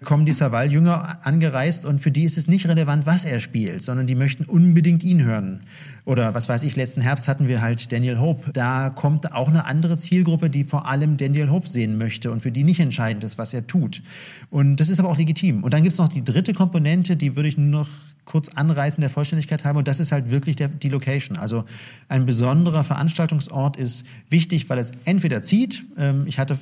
kommen die Savall-Jünger angereist und für die ist es nicht relevant, was er spielt, sondern die möchten unbedingt ihn hören. Oder was weiß ich, letzten Herbst hatten wir halt Daniel Hope. Da kommt auch eine andere Zielgruppe, die vor allem Daniel Hope sehen möchte und für die nicht entscheidend ist, was er tut. Und das ist aber auch legitim. Und dann gibt es noch die dritte Komponente, die würde ich nur noch kurz anreißen, der Vollständigkeit haben. Und das ist halt wirklich der, die Location. Also ein besonderer Veranstaltungsort ist wichtig, weil es entweder zieht. Ähm, ich hatte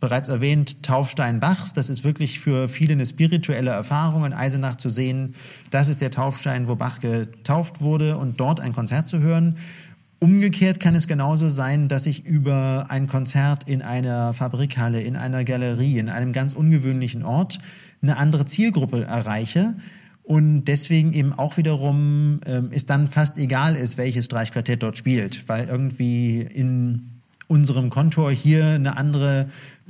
bereits erwähnt, Taufstein Bachs. Das ist wirklich für viele eine spirituelle Erfahrung in Eisenach zu sehen. Das ist der Taufstein, wo Bach getauft wurde und dort ein Konzert zu hören. Umgekehrt kann es genauso sein, dass ich über ein Konzert in einer Fabrikhalle, in einer Galerie, in einem ganz ungewöhnlichen Ort eine andere Zielgruppe erreiche und deswegen eben auch wiederum ähm, es dann fast egal ist, welches Streichquartett dort spielt, weil irgendwie in unserem Kontor hier eine andere,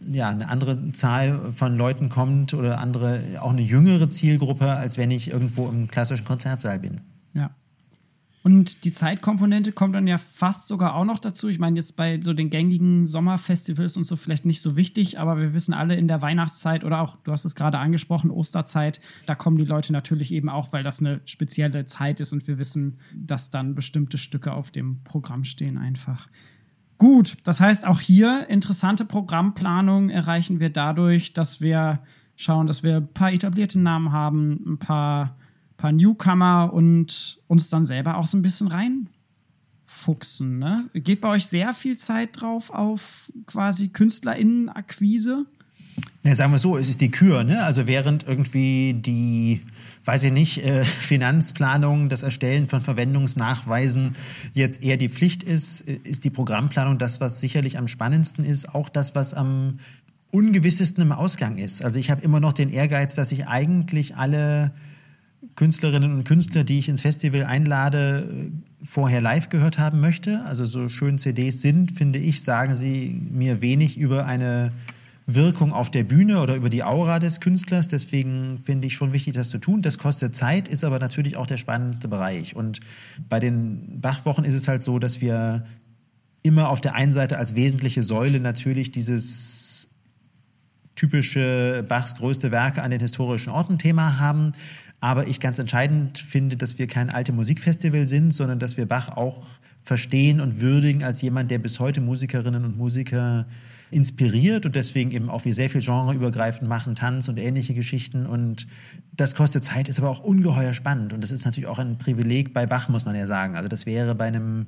ja, eine andere Zahl von Leuten kommt oder andere, auch eine jüngere Zielgruppe, als wenn ich irgendwo im klassischen Konzertsaal bin. Ja. Und die Zeitkomponente kommt dann ja fast sogar auch noch dazu. Ich meine, jetzt bei so den gängigen Sommerfestivals und so vielleicht nicht so wichtig, aber wir wissen alle in der Weihnachtszeit oder auch, du hast es gerade angesprochen, Osterzeit, da kommen die Leute natürlich eben auch, weil das eine spezielle Zeit ist und wir wissen, dass dann bestimmte Stücke auf dem Programm stehen einfach. Gut, das heißt auch hier interessante Programmplanung erreichen wir dadurch, dass wir schauen, dass wir ein paar etablierte Namen haben, ein paar paar Newcomer und uns dann selber auch so ein bisschen reinfuchsen. Ne? Geht bei euch sehr viel Zeit drauf auf quasi KünstlerInnen-Akquise? Ja, sagen wir so, es ist die Kür. Ne? Also während irgendwie die weiß ich nicht, äh, Finanzplanung, das Erstellen von Verwendungsnachweisen jetzt eher die Pflicht ist, äh, ist die Programmplanung das, was sicherlich am spannendsten ist, auch das, was am ungewissesten im Ausgang ist. Also ich habe immer noch den Ehrgeiz, dass ich eigentlich alle Künstlerinnen und Künstler, die ich ins Festival einlade, vorher live gehört haben möchte. Also so schön CDs sind, finde ich, sagen sie mir wenig über eine Wirkung auf der Bühne oder über die Aura des Künstlers. Deswegen finde ich schon wichtig, das zu tun. Das kostet Zeit, ist aber natürlich auch der spannende Bereich. Und bei den Bachwochen ist es halt so, dass wir immer auf der einen Seite als wesentliche Säule natürlich dieses typische Bachs größte Werke an den historischen Orten Thema haben. Aber ich ganz entscheidend finde, dass wir kein alte Musikfestival sind, sondern dass wir Bach auch verstehen und würdigen als jemand, der bis heute Musikerinnen und Musiker inspiriert und deswegen eben auch wir sehr viel genreübergreifend machen, Tanz und ähnliche Geschichten. Und das kostet Zeit, ist aber auch ungeheuer spannend. Und das ist natürlich auch ein Privileg bei Bach, muss man ja sagen. Also das wäre bei einem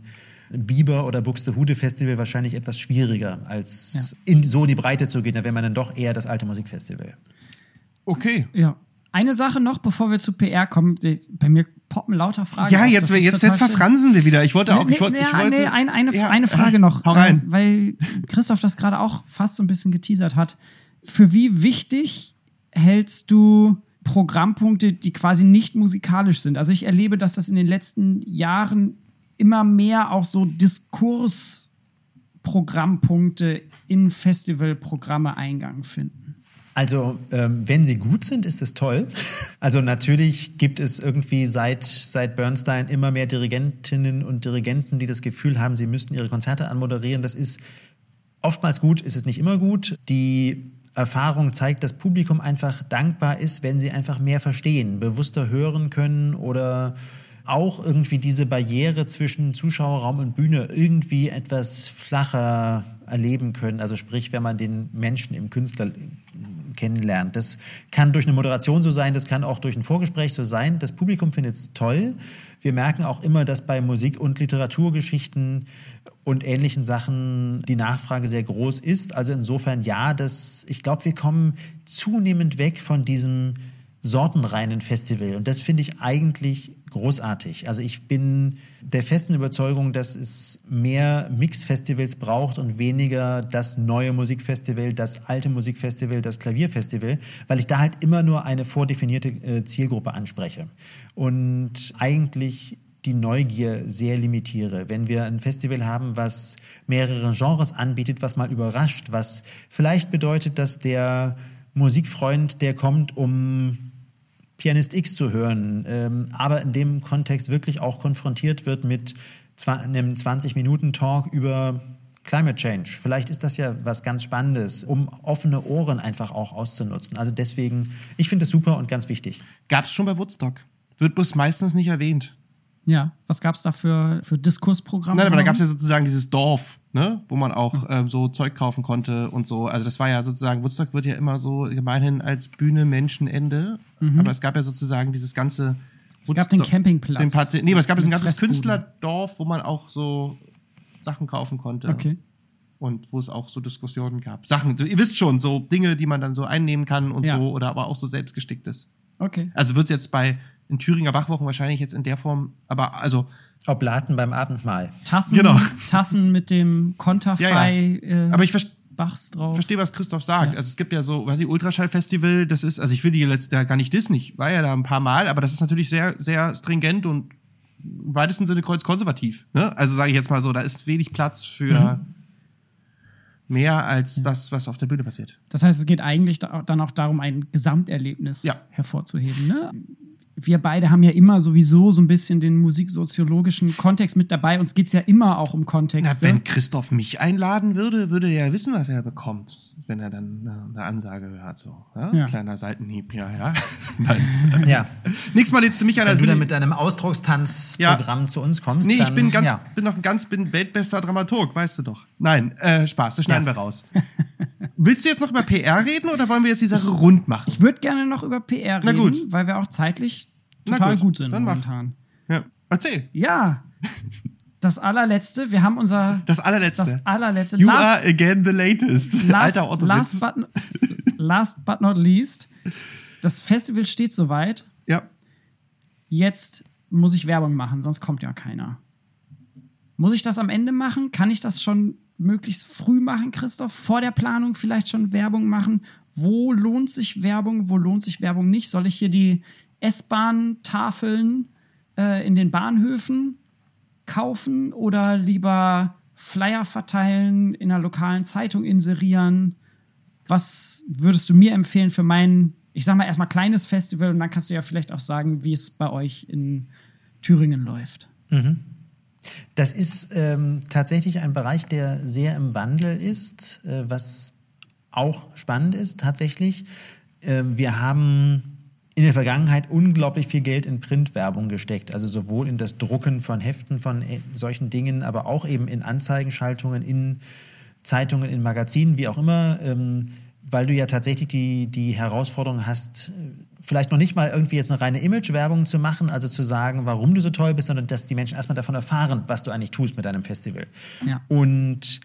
Biber oder Buxtehude Festival wahrscheinlich etwas schwieriger, als ja. in so die Breite zu gehen. Da wäre man dann doch eher das alte Musikfestival. Okay. Ja. Eine Sache noch, bevor wir zu PR kommen. Bei mir poppen lauter Fragen. Ja, jetzt, jetzt, jetzt verfransen wir wieder. Ich wollte auch. Nee, ich wollte, nee, ich wollte, nee, ein, eine, ja, eine Frage noch. Hau rein. Äh, weil Christoph das gerade auch fast so ein bisschen geteasert hat. Für wie wichtig hältst du Programmpunkte, die quasi nicht musikalisch sind? Also ich erlebe, dass das in den letzten Jahren immer mehr auch so Diskursprogrammpunkte in Festivalprogramme Eingang finden. Also, ähm, wenn sie gut sind, ist es toll. Also natürlich gibt es irgendwie seit, seit Bernstein immer mehr Dirigentinnen und Dirigenten, die das Gefühl haben, sie müssten ihre Konzerte anmoderieren. Das ist oftmals gut, ist es nicht immer gut. Die Erfahrung zeigt, dass Publikum einfach dankbar ist, wenn sie einfach mehr verstehen, bewusster hören können oder auch irgendwie diese Barriere zwischen Zuschauerraum und Bühne irgendwie etwas flacher erleben können. Also sprich, wenn man den Menschen im Künstler kennenlernt. Das kann durch eine Moderation so sein, das kann auch durch ein Vorgespräch so sein. Das Publikum findet es toll. Wir merken auch immer, dass bei Musik- und Literaturgeschichten und ähnlichen Sachen die Nachfrage sehr groß ist. Also insofern ja, das, ich glaube, wir kommen zunehmend weg von diesem sortenreinen Festival. Und das finde ich eigentlich großartig. Also ich bin der festen Überzeugung, dass es mehr Mix-Festivals braucht und weniger das neue Musikfestival, das alte Musikfestival, das Klavierfestival, weil ich da halt immer nur eine vordefinierte äh, Zielgruppe anspreche. Und eigentlich die Neugier sehr limitiere. Wenn wir ein Festival haben, was mehrere Genres anbietet, was mal überrascht, was vielleicht bedeutet, dass der Musikfreund, der kommt, um Pianist X zu hören, ähm, aber in dem Kontext wirklich auch konfrontiert wird mit einem 20-Minuten-Talk über Climate Change. Vielleicht ist das ja was ganz Spannendes, um offene Ohren einfach auch auszunutzen. Also deswegen, ich finde es super und ganz wichtig. Gab es schon bei Woodstock. Wird bloß meistens nicht erwähnt. Ja, was gab es da für, für Diskursprogramme? Nein, aber da gab es ja sozusagen dieses Dorf, ne, wo man auch ähm, so Zeug kaufen konnte und so. Also das war ja sozusagen, Woodstock wird ja immer so gemeinhin als Bühne Menschenende. Mhm. Aber es gab ja sozusagen dieses ganze. Es gab den Campingplatz. Den Party, nee, aber es gab ein ganzes Künstlerdorf, wo man auch so Sachen kaufen konnte. Okay. Und wo es auch so Diskussionen gab. Sachen, ihr wisst schon, so Dinge, die man dann so einnehmen kann und ja. so, oder aber auch so selbstgesticktes. Okay. Also wird es jetzt bei in Thüringer Bachwochen wahrscheinlich jetzt in der Form, aber also. Oblaten beim Abendmahl. Tassen, genau. Tassen mit dem Konterfei. Ja, ja. Äh, aber ich verstehe. Bachs drauf. verstehe, was Christoph sagt. Ja. Also es gibt ja so, was die Ultraschallfestival, das ist, also ich will die jetzt da gar nicht dissen, ich war ja da ein paar Mal, aber das ist natürlich sehr, sehr stringent und im weitesten Sinne kreuzkonservativ. Ne? Also sage ich jetzt mal so, da ist wenig Platz für mhm. mehr als ja. das, was auf der Bühne passiert. Das heißt, es geht eigentlich dann auch darum, ein Gesamterlebnis ja. hervorzuheben. Ne? Wir beide haben ja immer sowieso so ein bisschen den musiksoziologischen Kontext mit dabei. Uns geht es ja immer auch um Na, Kontexte. wenn Christoph mich einladen würde, würde er ja wissen, was er bekommt, wenn er dann eine, eine Ansage hört. So, ja? Ja. Kleiner Seitenhieb, ja, ja. Ja. Nächstes Mal lädst du mich an. Wenn als du dann mit deinem Ausdruckstanzprogramm zu uns kommst, Nee, ich dann, bin ganz, ja. bin noch ein ganz, bin weltbester Dramaturg, weißt du doch. Nein, äh, Spaß, das schneiden Ja. wir raus. Willst du jetzt noch über PR reden oder wollen wir jetzt die Sache rund machen? ich würde gerne noch über PR Na reden, gut. weil wir auch zeitlich Na total gut, gut, sind dann mach. momentan. Ja. Erzähl. Ja, das allerletzte, wir haben unser Das allerletzte. das allerletzte you last, are again the latest. last, Alter Otto last, but, last but not least. Das Festival steht soweit. Ja. Jetzt muss ich Werbung machen, sonst kommt ja keiner. Muss ich das am Ende machen? Kann ich das schon möglichst früh machen, Christoph? Vor der Planung vielleicht schon Werbung machen? Wo lohnt sich Werbung? Wo lohnt sich Werbung nicht? Soll ich hier die S-Bahn-Tafeln äh, in den Bahnhöfen kaufen oder lieber Flyer verteilen, in einer lokalen Zeitung inserieren? Was würdest du mir empfehlen für mein, ich sag mal erstmal kleines Festival und dann kannst du ja vielleicht auch sagen, wie es bei euch in Thüringen läuft. Das ist ähm, tatsächlich ein Bereich, der sehr im Wandel ist, äh, was auch spannend ist tatsächlich. Ähm, wir haben in der Vergangenheit unglaublich viel Geld in Printwerbung gesteckt, also sowohl in das Drucken von Heften, von äh, solchen Dingen, aber auch eben in Anzeigenschaltungen, in Zeitungen, in Magazinen, wie auch immer, ähm, weil du ja tatsächlich die, die Herausforderung hast, äh, vielleicht noch nicht mal irgendwie jetzt eine reine Imagewerbung zu machen, also zu sagen, warum du so toll bist, sondern dass die Menschen erstmal davon erfahren, was du eigentlich tust mit deinem Festival. Ja. Und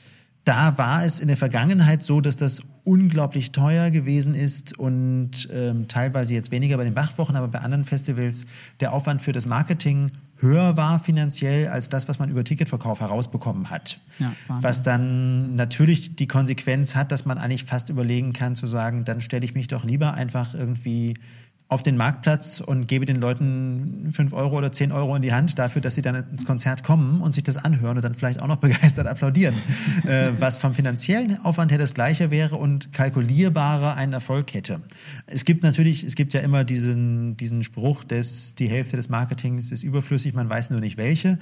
da war es in der Vergangenheit so, dass das unglaublich teuer gewesen ist und ähm, teilweise jetzt weniger bei den Bachwochen, aber bei anderen Festivals der Aufwand für das Marketing höher war finanziell als das, was man über Ticketverkauf herausbekommen hat. Ja, was dann natürlich die Konsequenz hat, dass man eigentlich fast überlegen kann zu sagen, dann stelle ich mich doch lieber einfach irgendwie auf den Marktplatz und gebe den Leuten 5 Euro oder 10 Euro in die Hand dafür, dass sie dann ins Konzert kommen und sich das anhören und dann vielleicht auch noch begeistert applaudieren. äh, was vom finanziellen Aufwand her das gleiche wäre und kalkulierbarer einen Erfolg hätte. Es gibt natürlich, es gibt ja immer diesen, diesen Spruch, dass die Hälfte des Marketings ist überflüssig, man weiß nur nicht welche.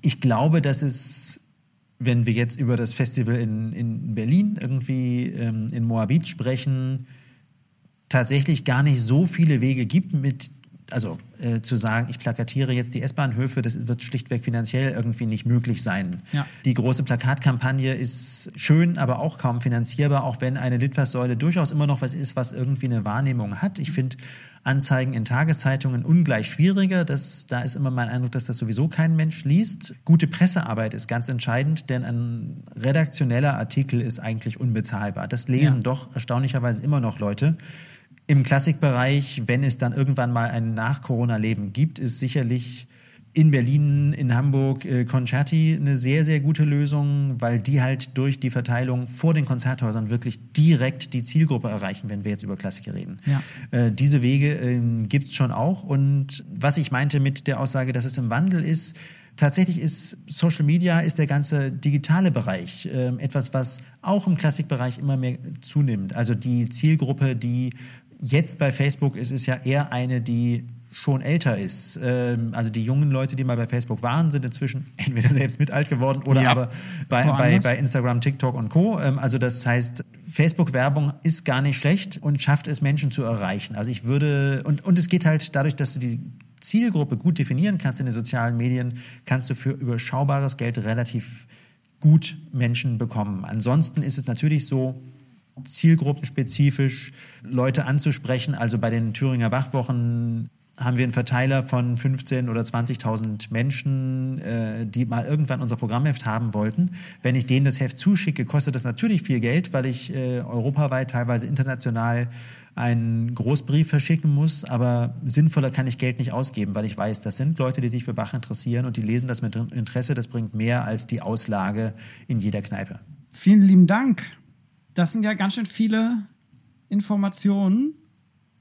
Ich glaube, dass es wenn wir jetzt über das Festival in, in Berlin irgendwie ähm, in Moabit sprechen, tatsächlich gar nicht so viele Wege gibt, mit, also äh, zu sagen, ich plakatiere jetzt die S-Bahnhöfe, das wird schlichtweg finanziell irgendwie nicht möglich sein. Ja. Die große Plakatkampagne ist schön, aber auch kaum finanzierbar, auch wenn eine Litfaßsäule durchaus immer noch was ist, was irgendwie eine Wahrnehmung hat. Ich finde Anzeigen in Tageszeitungen ungleich schwieriger. Das, da ist immer mein Eindruck, dass das sowieso kein Mensch liest. Gute Pressearbeit ist ganz entscheidend, denn ein redaktioneller Artikel ist eigentlich unbezahlbar. Das lesen Ja. doch erstaunlicherweise immer noch Leute. Im Klassikbereich, wenn es dann irgendwann mal ein Nach-Corona-Leben gibt, ist sicherlich in Berlin, in Hamburg äh, Concerti eine sehr, sehr gute Lösung, weil die halt durch die Verteilung vor den Konzerthäusern wirklich direkt die Zielgruppe erreichen, wenn wir jetzt über Klassiker reden. Ja. Äh, diese Wege ähm, gibt es schon auch. Und was ich meinte mit der Aussage, dass es im Wandel ist, tatsächlich ist Social Media, ist der ganze digitale Bereich ähm, etwas, was auch im Klassikbereich immer mehr zunimmt. Also die Zielgruppe, die jetzt bei Facebook ist, ist ja eher eine, die schon älter ist. Ähm, also die jungen Leute, die mal bei Facebook waren, sind inzwischen entweder selbst mit alt geworden oder Ja. aber bei, bei, bei Instagram, TikTok und Co. Ähm, Also das heißt, Facebook-Werbung ist gar nicht schlecht und schafft es, Menschen zu erreichen. Also ich würde, und, und es geht halt dadurch, dass du die Zielgruppe gut definieren kannst in den sozialen Medien, kannst du für überschaubares Geld relativ gut Menschen bekommen. Ansonsten ist es natürlich so, zielgruppenspezifisch Leute anzusprechen. Also bei den Thüringer Wachwochen haben wir einen Verteiler von 15.000 oder 20.000 Menschen, äh, die mal irgendwann unser Programmheft haben wollten. Wenn ich denen das Heft zuschicke, kostet das natürlich viel Geld, weil ich äh, europaweit, teilweise international einen Großbrief verschicken muss, aber sinnvoller kann ich Geld nicht ausgeben, weil ich weiß, das sind Leute, die sich für Bach interessieren und die lesen das mit Interesse. Das bringt mehr als die Auslage in jeder Kneipe. Vielen lieben Dank. Das sind ja ganz schön viele Informationen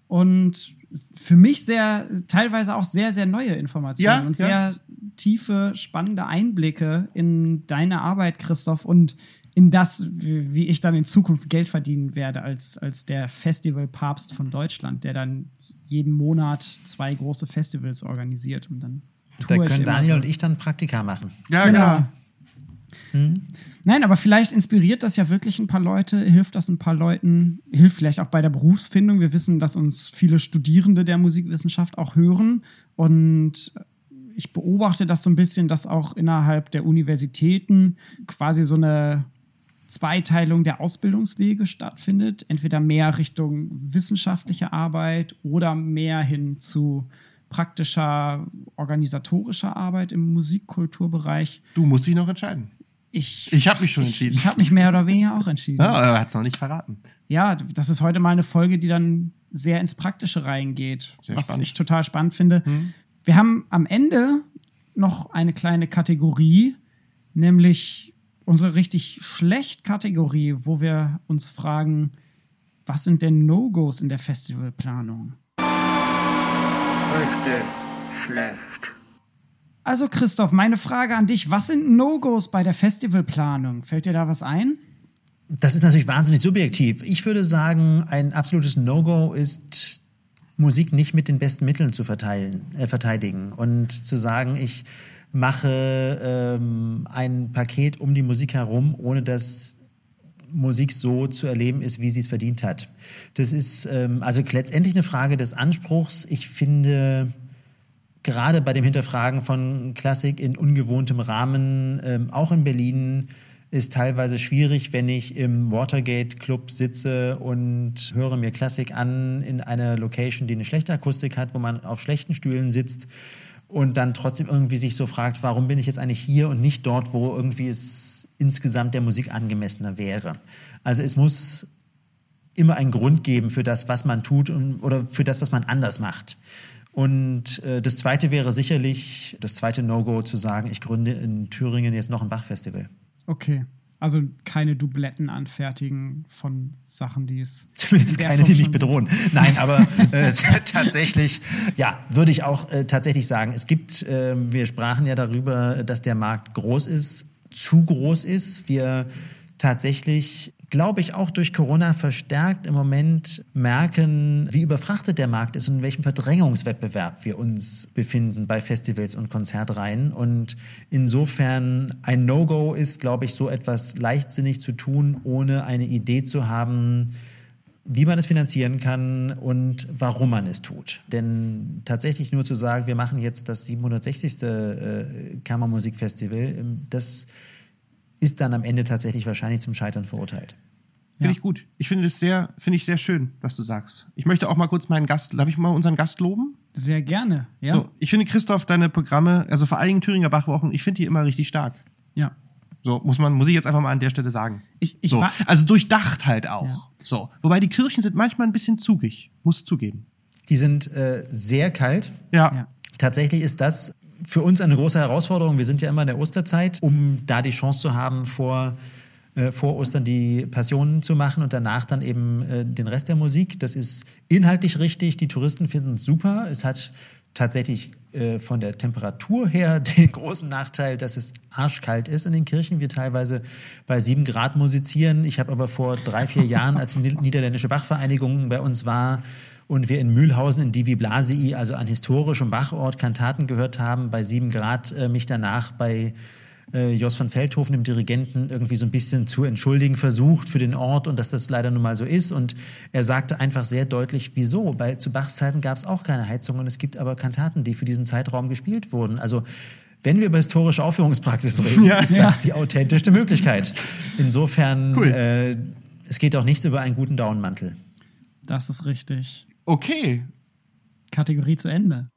und für mich sehr, teilweise auch sehr, sehr neue Informationen Ja, und ja. sehr tiefe, spannende Einblicke in deine Arbeit, Christoph. Und in das, wie ich dann in Zukunft Geld verdienen werde als, als der Festivalpapst von Deutschland, der dann jeden Monat zwei große Festivals organisiert und dann. Da können Daniel so. und ich dann Praktika machen. Ja, Genau. genau. Nein, aber vielleicht inspiriert das ja wirklich ein paar Leute, hilft das ein paar Leuten, hilft vielleicht auch bei der Berufsfindung. Wir wissen, dass uns viele Studierende der Musikwissenschaft auch hören und ich beobachte das so ein bisschen, dass auch innerhalb der Universitäten quasi so eine Zweiteilung der Ausbildungswege stattfindet. Entweder mehr Richtung wissenschaftliche Arbeit oder mehr hin zu praktischer organisatorischer Arbeit im Musikkulturbereich. Du musst dich noch entscheiden. Ich, Ich habe mich schon ich, entschieden. Ich habe mich mehr oder weniger auch entschieden. Ja, Ja. aber er hat es noch nicht verraten. das ist heute mal eine Folge, die dann sehr ins Praktische reingeht, Sehr was spannend. ich total spannend finde. Wir haben am Ende noch eine kleine Kategorie, nämlich unsere richtig schlecht Kategorie, wo wir uns fragen, was sind denn No-Gos in der Festivalplanung? Richtig schlecht. Also Christoph, meine Frage an dich, was sind No-Gos bei der Festivalplanung? Fällt dir da was ein? Das ist natürlich wahnsinnig subjektiv. Ich würde sagen, ein absolutes No-Go ist, Musik nicht mit den besten Mitteln zu verteilen, äh, verteidigen und zu sagen, ich mache ähm, ein Paket um die Musik herum, ohne dass Musik so zu erleben ist, wie sie es verdient hat. Das ist ähm, also letztendlich eine Frage des Anspruchs. Ich finde, gerade bei dem Hinterfragen von Klassik in ungewohntem Rahmen, ähm, auch in Berlin, ist teilweise schwierig, wenn ich im Watergate Club sitze und höre mir Klassik an in einer Location, die eine schlechte Akustik hat, wo man auf schlechten Stühlen sitzt und dann trotzdem irgendwie sich so fragt, warum bin ich jetzt eigentlich hier und nicht dort, wo irgendwie es insgesamt der Musik angemessener wäre. Also es muss immer einen Grund geben für das, was man tut und, oder für das, was man anders macht. Und äh, das Zweite wäre sicherlich, das zweite No-Go zu sagen, ich gründe in Thüringen jetzt noch ein Bach-Festival. Okay. Also keine Dubletten anfertigen von Sachen, die es. Zumindest keine, die mich bedrohen. Nein, aber äh, tatsächlich, ja, würde ich auch äh, tatsächlich sagen, es gibt, äh, wir sprachen ja darüber, dass der Markt groß ist, zu groß ist. Wir tatsächlich, glaube ich, auch durch Corona verstärkt im Moment merken, wie überfrachtet der Markt ist und in welchem Verdrängungswettbewerb wir uns befinden bei Festivals und Konzertreihen. Und insofern ein No-Go ist, glaube ich, so etwas leichtsinnig zu tun, ohne eine Idee zu haben, wie man es finanzieren kann und warum man es tut. Denn tatsächlich nur zu sagen, wir machen jetzt das 760. äh, Kammermusikfestival, ähm, das ist dann am Ende tatsächlich wahrscheinlich zum Scheitern verurteilt. Finde Ja. ich gut. Ich finde es sehr, finde ich sehr schön, was du sagst. Ich möchte auch mal kurz meinen Gast, darf ich mal unseren Gast loben? Sehr gerne, ja. So, ich finde Christoph deine Programme, also vor allen Dingen Thüringer Bachwochen, ich finde die immer richtig stark. Ja. So muss man, muss ich jetzt einfach mal an der Stelle sagen. Ich- ich so, also durchdacht halt auch. Ja. So, wobei die Kirchen sind manchmal ein bisschen zugig, musst du zugeben. Die sind äh, sehr kalt. Ja. Ja. Tatsächlich ist das für uns eine große Herausforderung. Wir sind ja immer in der Osterzeit, um da die Chance zu haben, vor, äh, vor Ostern die Passionen zu machen und danach dann eben äh, den Rest der Musik. Das ist inhaltlich richtig. Die Touristen finden es super. Es hat tatsächlich äh, von der Temperatur her den großen Nachteil, dass es arschkalt ist in den Kirchen. Wir teilweise bei sieben Grad musizieren. Ich habe aber vor drei, vier Jahren, als die niederländische Bachvereinigung bei uns war, und wir in Mühlhausen in Divi Blasii, also an historischem Bachort, Kantaten gehört haben, bei sieben Grad äh, mich danach bei äh, Jos van Veldhofen, dem Dirigenten, irgendwie so ein bisschen zu entschuldigen versucht für den Ort und dass das leider nun mal so ist. Und er sagte einfach sehr deutlich, wieso? Bei, zu Bachs Zeiten gab es auch keine Heizung und es gibt aber Kantaten, die für diesen Zeitraum gespielt wurden. Also wenn wir über historische Aufführungspraxis reden, Ja. ist das die authentischste Möglichkeit. Insofern, Cool. äh, es geht auch nichts über einen guten Daunenmantel. Das ist richtig. Okay. Kategorie zu Ende.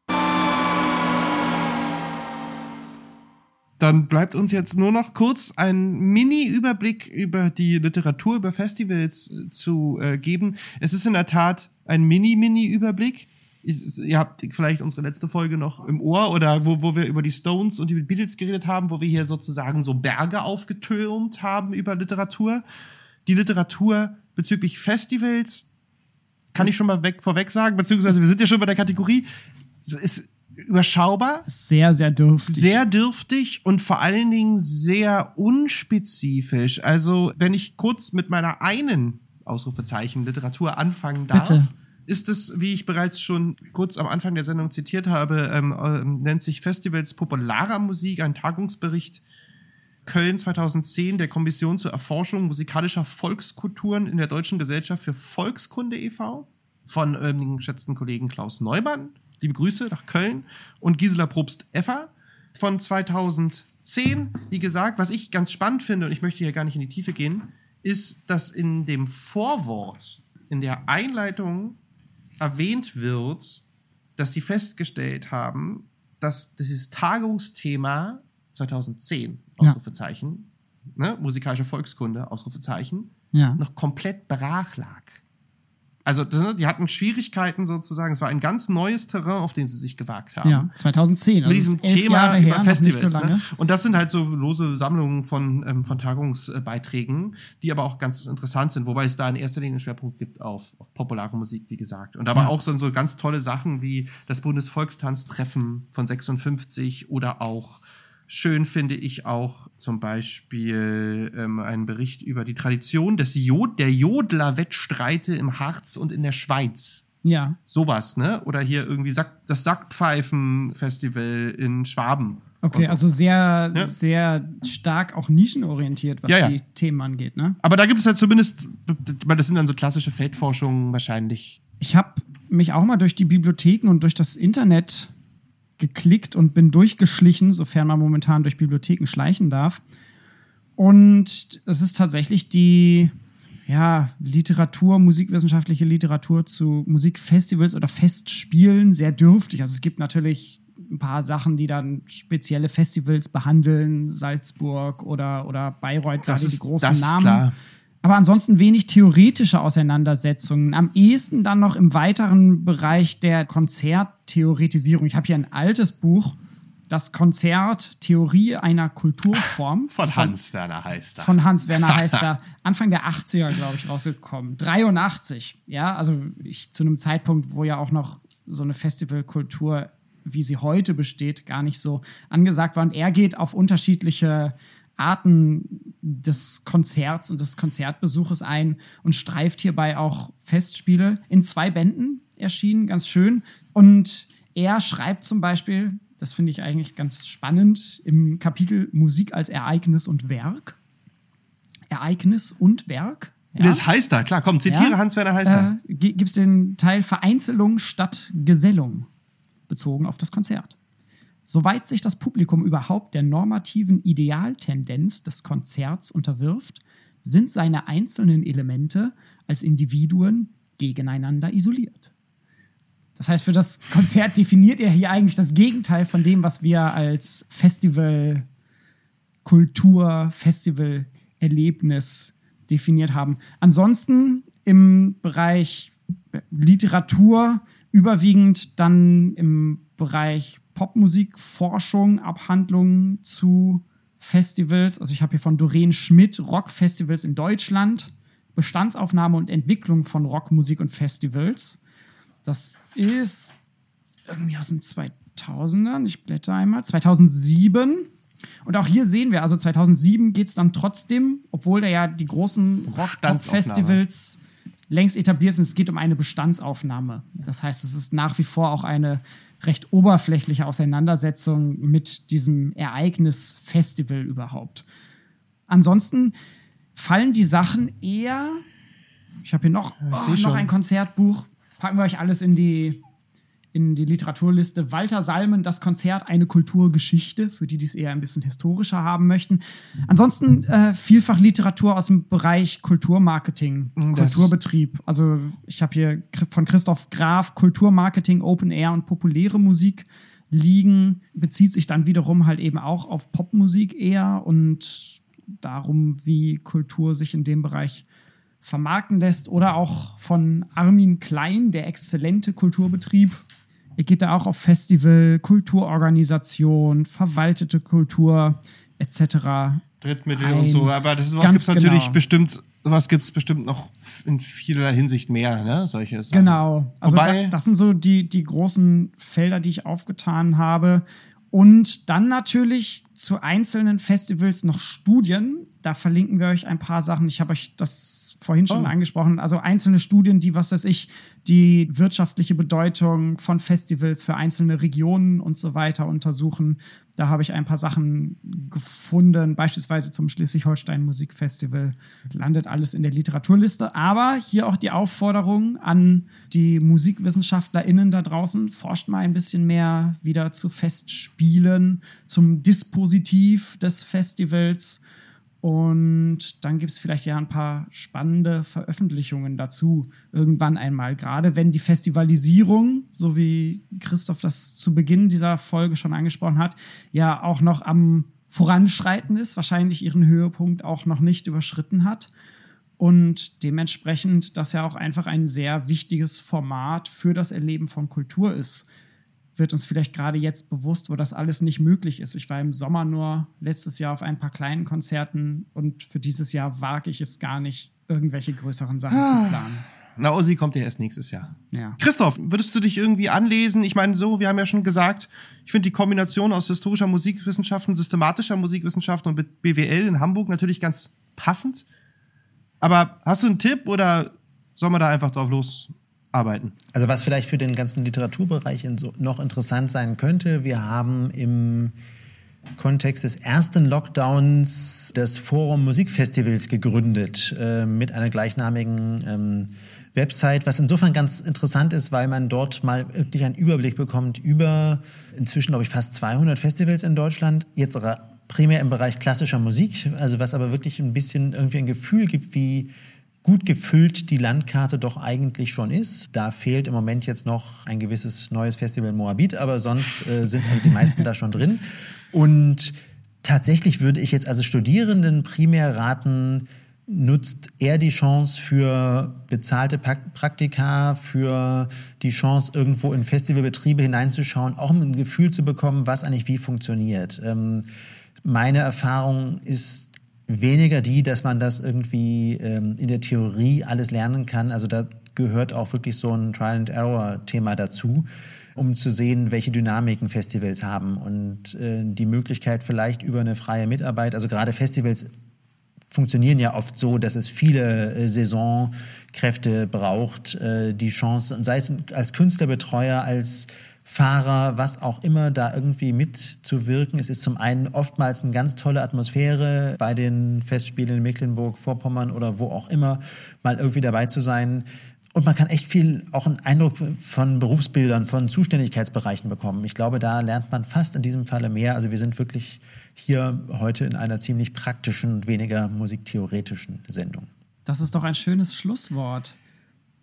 Dann bleibt uns jetzt nur noch kurz ein Mini-Überblick über die Literatur, über Festivals äh, zu äh, geben. Es ist in der Tat ein Mini-Mini-Überblick. Ihr habt vielleicht unsere letzte Folge noch im Ohr oder wo, wo wir über die Stones und die Beatles geredet haben, wo wir hier sozusagen so Berge aufgetürmt haben über Literatur. Die Literatur bezüglich Festivals kann ich schon mal weg, vorweg sagen, beziehungsweise wir sind ja schon bei der Kategorie. Es ist überschaubar, Sehr, sehr dürftig. sehr dürftig und vor allen Dingen sehr unspezifisch. Also, wenn ich kurz mit meiner einen Ausrufezeichen Literatur anfangen darf, Bitte. ist es, wie ich bereits schon kurz am Anfang der Sendung zitiert habe, ähm, ähm, nennt sich Festivals popularer Musik, ein Tagungsbericht Köln 2010 der Kommission zur Erforschung musikalischer Volkskulturen in der Deutschen Gesellschaft für Volkskunde e.V. von ähm, dem geschätzten Kollegen Klaus Neumann. Liebe Grüße nach Köln und Gisela Probst-Effer von 2010. Wie gesagt, was ich ganz spannend finde, und ich möchte hier gar nicht in die Tiefe gehen, ist, dass in dem Vorwort, in der Einleitung erwähnt wird, dass sie festgestellt haben, dass dieses Tagungsthema 2010, Ja. Ausrufezeichen, ne, musikalische Volkskunde, Ausrufezeichen, Ja. noch komplett brach lag. Also das, die hatten Schwierigkeiten sozusagen, es war ein ganz neues Terrain, auf den sie sich gewagt haben Ja, 2010. Also mit diesem Thema Jahre über her, Festivals. so. Ne? Und das sind halt so lose Sammlungen von, ähm, von Tagungsbeiträgen, die aber auch ganz interessant sind, wobei es da in erster Linie einen Schwerpunkt gibt auf, auf populare Musik, wie gesagt. Und aber Ja. auch so, so ganz tolle Sachen wie das Bundesvolkstanztreffen von 56 oder auch Schön finde ich auch zum Beispiel ähm, einen Bericht über die Tradition des Jod der Jodler-Wettstreite im Harz und in der Schweiz. Ja, Sowas, ne? Oder hier irgendwie Sack, das Sackpfeifen-Festival in Schwaben. okay, so. also sehr, Ja. sehr stark auch nischenorientiert, was Ja, ja. die Themen angeht, ne? Aber da gibt es halt zumindest, weil das sind dann so klassische Feldforschungen wahrscheinlich. Ich habe mich auch mal durch die Bibliotheken und durch das Internet geklickt und bin durchgeschlichen, sofern man momentan durch Bibliotheken schleichen darf. Und es ist tatsächlich die ja, Literatur, musikwissenschaftliche Literatur zu Musikfestivals oder Festspielen sehr dürftig. Also es gibt natürlich ein paar Sachen, die dann spezielle Festivals behandeln, Salzburg oder, oder Bayreuth, gerade ist- die großen das ist Namen. klar. Aber ansonsten wenig theoretische Auseinandersetzungen. Am ehesten dann noch im weiteren Bereich der Konzerttheoretisierung. Ich habe hier ein altes Buch, das Konzert Theorie einer Kulturform Von Hans-Werner heißt er. von Hans Werner Heister, Anfang der 80er, glaube ich, rausgekommen. 83, ja, also ich, zu einem Zeitpunkt, wo ja auch noch so eine Festivalkultur, wie sie heute besteht, gar nicht so angesagt war. Und er geht auf unterschiedliche Arten des Konzerts und des Konzertbesuches ein und streift hierbei auch Festspiele in zwei Bänden erschienen, ganz schön. Und er schreibt zum Beispiel, das finde ich eigentlich ganz spannend, im Kapitel Musik als Ereignis und Werk. Ereignis und Werk. Ja. Das heißt er, klar, komm, zitiere Ja. Hans-Werner Heister. Äh, gibt es den Teil Vereinzelung statt Gesellung bezogen auf das Konzert. Soweit sich das Publikum überhaupt der normativen Idealtendenz des Konzerts unterwirft, sind seine einzelnen Elemente als Individuen gegeneinander isoliert. Das heißt, für das Konzert definiert er hier eigentlich das Gegenteil von dem, was wir als Festival Kultur, Festival, Erlebnis definiert haben. Ansonsten im Bereich Literatur überwiegend dann im Bereich Popmusikforschung, Abhandlungen zu Festivals. Also ich habe hier von Doreen Schmidt Rockfestivals in Deutschland, Bestandsaufnahme und Entwicklung von Rockmusik und Festivals. Das ist irgendwie aus den 2000ern. Ich blätter einmal. 2007. Und auch hier sehen wir, also 2007 geht es dann trotzdem, obwohl da ja die großen Rock-Festivals längst etabliert sind, es geht um eine Bestandsaufnahme. Das heißt, es ist nach wie vor auch eine recht oberflächliche Auseinandersetzung mit diesem Ereignis Festival überhaupt. Ansonsten fallen die Sachen eher. Ich habe hier noch, oh, noch ein Konzertbuch. Packen wir euch alles in die, in die Literaturliste. Walter Salmen, das Konzert, eine Kulturgeschichte, für die, die es eher ein bisschen historischer haben möchten. Ansonsten äh, vielfach Literatur aus dem Bereich Kulturmarketing, Das Kulturbetrieb. Also ich habe hier von Christoph Graf Kulturmarketing, Open Air und populäre Musik liegen. Bezieht sich dann wiederum halt eben auch auf Popmusik eher und darum, wie Kultur sich in dem Bereich vermarkten lässt. Oder auch von Armin Klein, der exzellente Kulturbetrieb. Er geht da auch auf Festival, Kulturorganisation, verwaltete Kultur etc. Drittmittel Ein- und so. Aber das ganz gibt's natürlich genau. bestimmt, sowas gibt's bestimmt noch in vieler Hinsicht mehr, ne? Solche Sachen. Genau. Also Wobei- da, das sind so die, die großen Felder, die ich aufgetan habe. Und dann natürlich zu einzelnen Festivals noch Studien. Da verlinken wir euch ein paar Sachen. Ich habe euch das vorhin schon Oh. angesprochen. Also einzelne Studien, die, was weiß ich, die wirtschaftliche Bedeutung von Festivals für einzelne Regionen und so weiter untersuchen. Da habe ich ein paar Sachen gefunden, beispielsweise zum Schleswig-Holstein Musikfestival. Landet alles in der Literaturliste. Aber hier auch die Aufforderung an die MusikwissenschaftlerInnen da draußen, forscht mal ein bisschen mehr wieder zu Festspielen, zum Dispositiv des Festivals. Und dann gibt es vielleicht ja ein paar spannende Veröffentlichungen dazu irgendwann einmal. Gerade wenn die Festivalisierung, so wie Christoph das zu Beginn dieser Folge schon angesprochen hat, ja auch noch am Voranschreiten ist, wahrscheinlich ihren Höhepunkt auch noch nicht überschritten hat. Und dementsprechend das ja auch einfach ein sehr wichtiges Format für das Erleben von Kultur ist wird uns vielleicht gerade jetzt bewusst, wo das alles nicht möglich ist. Ich war im Sommer nur letztes Jahr auf ein paar kleinen Konzerten und für dieses Jahr wage ich es gar nicht, irgendwelche größeren Sachen zu planen. Na, Ossi kommt ja erst nächstes Jahr. Ja. Christoph, würdest du dich irgendwie anlesen? Ich meine, so, wir haben ja schon gesagt, ich finde die Kombination aus historischer Musikwissenschaften, systematischer Musikwissenschaften und mit BWL in Hamburg natürlich ganz passend. Aber hast du einen Tipp oder soll man da einfach drauf losarbeiten? Also was vielleicht für den ganzen Literaturbereich noch interessant sein könnte, wir haben im Kontext des ersten Lockdowns das Forum Musikfestivals gegründet äh, mit einer gleichnamigen ähm, Website, was insofern ganz interessant ist, weil man dort mal wirklich einen Überblick bekommt über inzwischen, glaube ich, fast 200 Festivals in Deutschland, jetzt primär im Bereich klassischer Musik, also was aber wirklich ein bisschen irgendwie ein Gefühl gibt, wie gut gefüllt die Landkarte doch eigentlich schon ist. Da fehlt im Moment jetzt noch ein gewisses neues Festival Moabit, aber sonst äh, sind also die meisten da schon drin. Und tatsächlich würde ich jetzt also Studierenden primär raten, nutzt eher die Chance für bezahlte Praktika, für die Chance, irgendwo in Festivalbetriebe hineinzuschauen, auch um ein Gefühl zu bekommen, was eigentlich wie funktioniert. Ähm, meine Erfahrung ist weniger die, dass man das irgendwie ähm, in der Theorie alles lernen kann. Also da gehört auch wirklich so ein Trial-and-Error-Thema dazu, um zu sehen, welche Dynamiken Festivals haben und äh, die Möglichkeit vielleicht über eine freie Mitarbeit, also gerade Festivals funktionieren ja oft so, dass es viele äh, Saisonkräfte braucht, äh, die Chance, sei es als Künstlerbetreuer, als Fahrer, was auch immer, da irgendwie mitzuwirken. Es ist zum einen oftmals eine ganz tolle Atmosphäre bei den Festspielen in Mecklenburg, Vorpommern oder wo auch immer, mal irgendwie dabei zu sein. Und man kann echt viel, auch einen Eindruck von Berufsbildern, von Zuständigkeitsbereichen bekommen. Ich glaube, da lernt man fast in diesem Falle mehr. Also wir sind wirklich hier heute in einer ziemlich praktischen und weniger musiktheoretischen Sendung. Das ist doch ein schönes Schlusswort.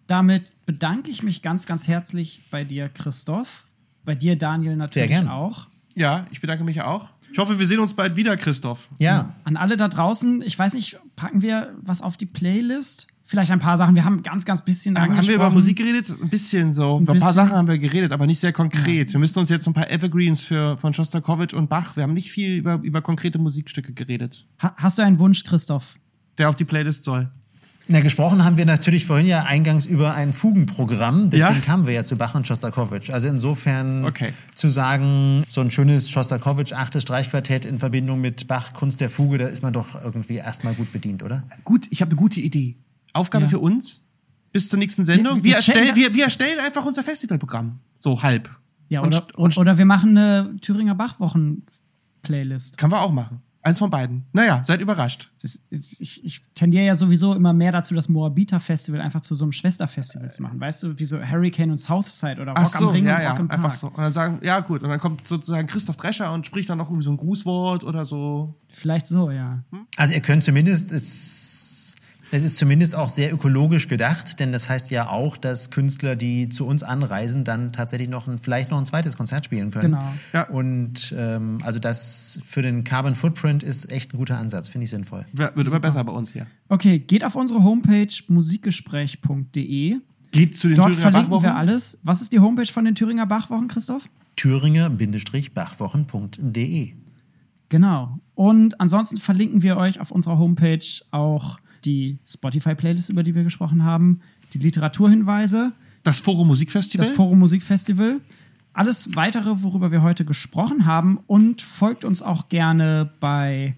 Damit bedanke ich mich ganz, ganz herzlich bei dir, Christoph. Bei dir, Daniel, natürlich gern. auch. Ja, ich bedanke mich auch. Ich hoffe, wir sehen uns bald wieder, Christoph. Ja, An alle da draußen, ich weiß nicht, packen wir was auf die Playlist? Vielleicht ein paar Sachen. Wir haben ganz, ganz bisschen Haben wir über Musik geredet? Ein bisschen so. Ein über ein paar. Sachen haben wir geredet, aber nicht sehr konkret. Wir müssten uns jetzt ein paar Evergreens für, von Shostakovich und Bach. Wir haben nicht viel über, über konkrete Musikstücke geredet, Ha hast du einen Wunsch, Christoph? der auf die Playlist soll. Na, gesprochen haben wir natürlich vorhin ja eingangs über ein Fugenprogramm. Deswegen Ja? kamen wir ja zu Bach und Schostakowitsch. Also insofern Okay. zu sagen, so ein schönes Schostakowitsch achtes Streichquartett in Verbindung mit Bach Kunst der Fuge, da ist man doch irgendwie erstmal gut bedient, oder? Gut, ich habe eine gute Idee. Aufgabe Ja. für uns bis zur nächsten Sendung. Wir- Wir, wir erstellen, wir, wir erstellen einfach unser Festivalprogramm. So halb. Ja, und, oder, und oder wir machen eine Thüringer Bachwochen-Playlist. kann wir auch machen. Eins von beiden. Naja, seid überrascht. Das Ich, ich tendiere ja sowieso immer mehr dazu, das Moabiter Festival einfach zu so einem Schwesterfestival zu machen. Weißt du, wie so Hurricane und Southside oder Rock Ach so, am Ring ja, und ja, Rock im Park. einfach so. Und dann sagen, ja gut, und dann kommt sozusagen Christoph Drescher und spricht dann noch irgendwie so ein Grußwort oder so. Vielleicht so, ja. Also ihr könnt zumindest, es, es ist zumindest auch sehr ökologisch gedacht, denn das heißt ja auch, dass Künstler, die zu uns anreisen, dann tatsächlich noch ein, vielleicht noch ein zweites Konzert spielen können. Genau. Ja. Und ähm, also das für den Carbon Footprint ist echt ein guter Ansatz, finde ich sinnvoll. Wird wird immer besser bei uns hier. Okay, geht auf unsere Homepage musikgespräch.de. Geht zu den Dort Thüringer verlinken Bachwochen. wir alles. Was ist die Homepage von den Thüringer Bachwochen, Christoph? Thüringer-bachwochen.de Genau. Und ansonsten verlinken wir euch auf unserer Homepage auch die Spotify-Playlist, über die wir gesprochen haben, die Literaturhinweise, Das Forum Musikfestival. das Forum Musikfestival, alles weitere, worüber wir heute gesprochen haben und folgt uns auch gerne bei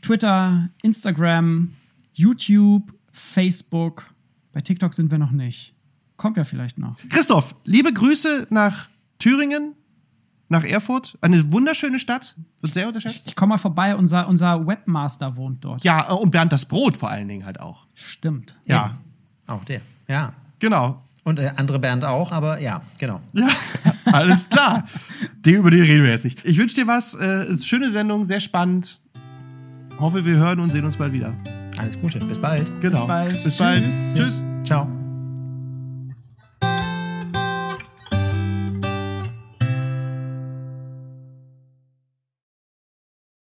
Twitter, Instagram, YouTube, Facebook. Bei TikTok sind wir noch nicht. Kommt ja vielleicht noch. Christoph, liebe Grüße nach Thüringen, nach Erfurt. Eine wunderschöne Stadt, wird sehr unterschätzt. Ich komme mal vorbei, unser, unser Webmaster wohnt dort. Ja, äh, und Bernd das Brot vor allen Dingen halt auch. Stimmt. Ja, Auch der. Ja. genau. Und äh, andere Bernd auch, aber ja, genau. Ja, alles klar. Die, über die reden wir jetzt nicht. Ich wünsche dir was. Äh, schöne Sendung, sehr spannend. Hoffe, wir hören und sehen uns bald wieder. Alles Gute. Bis bald. Genau. bald. Bis bald. Tschüss. Tschüss. Ciao.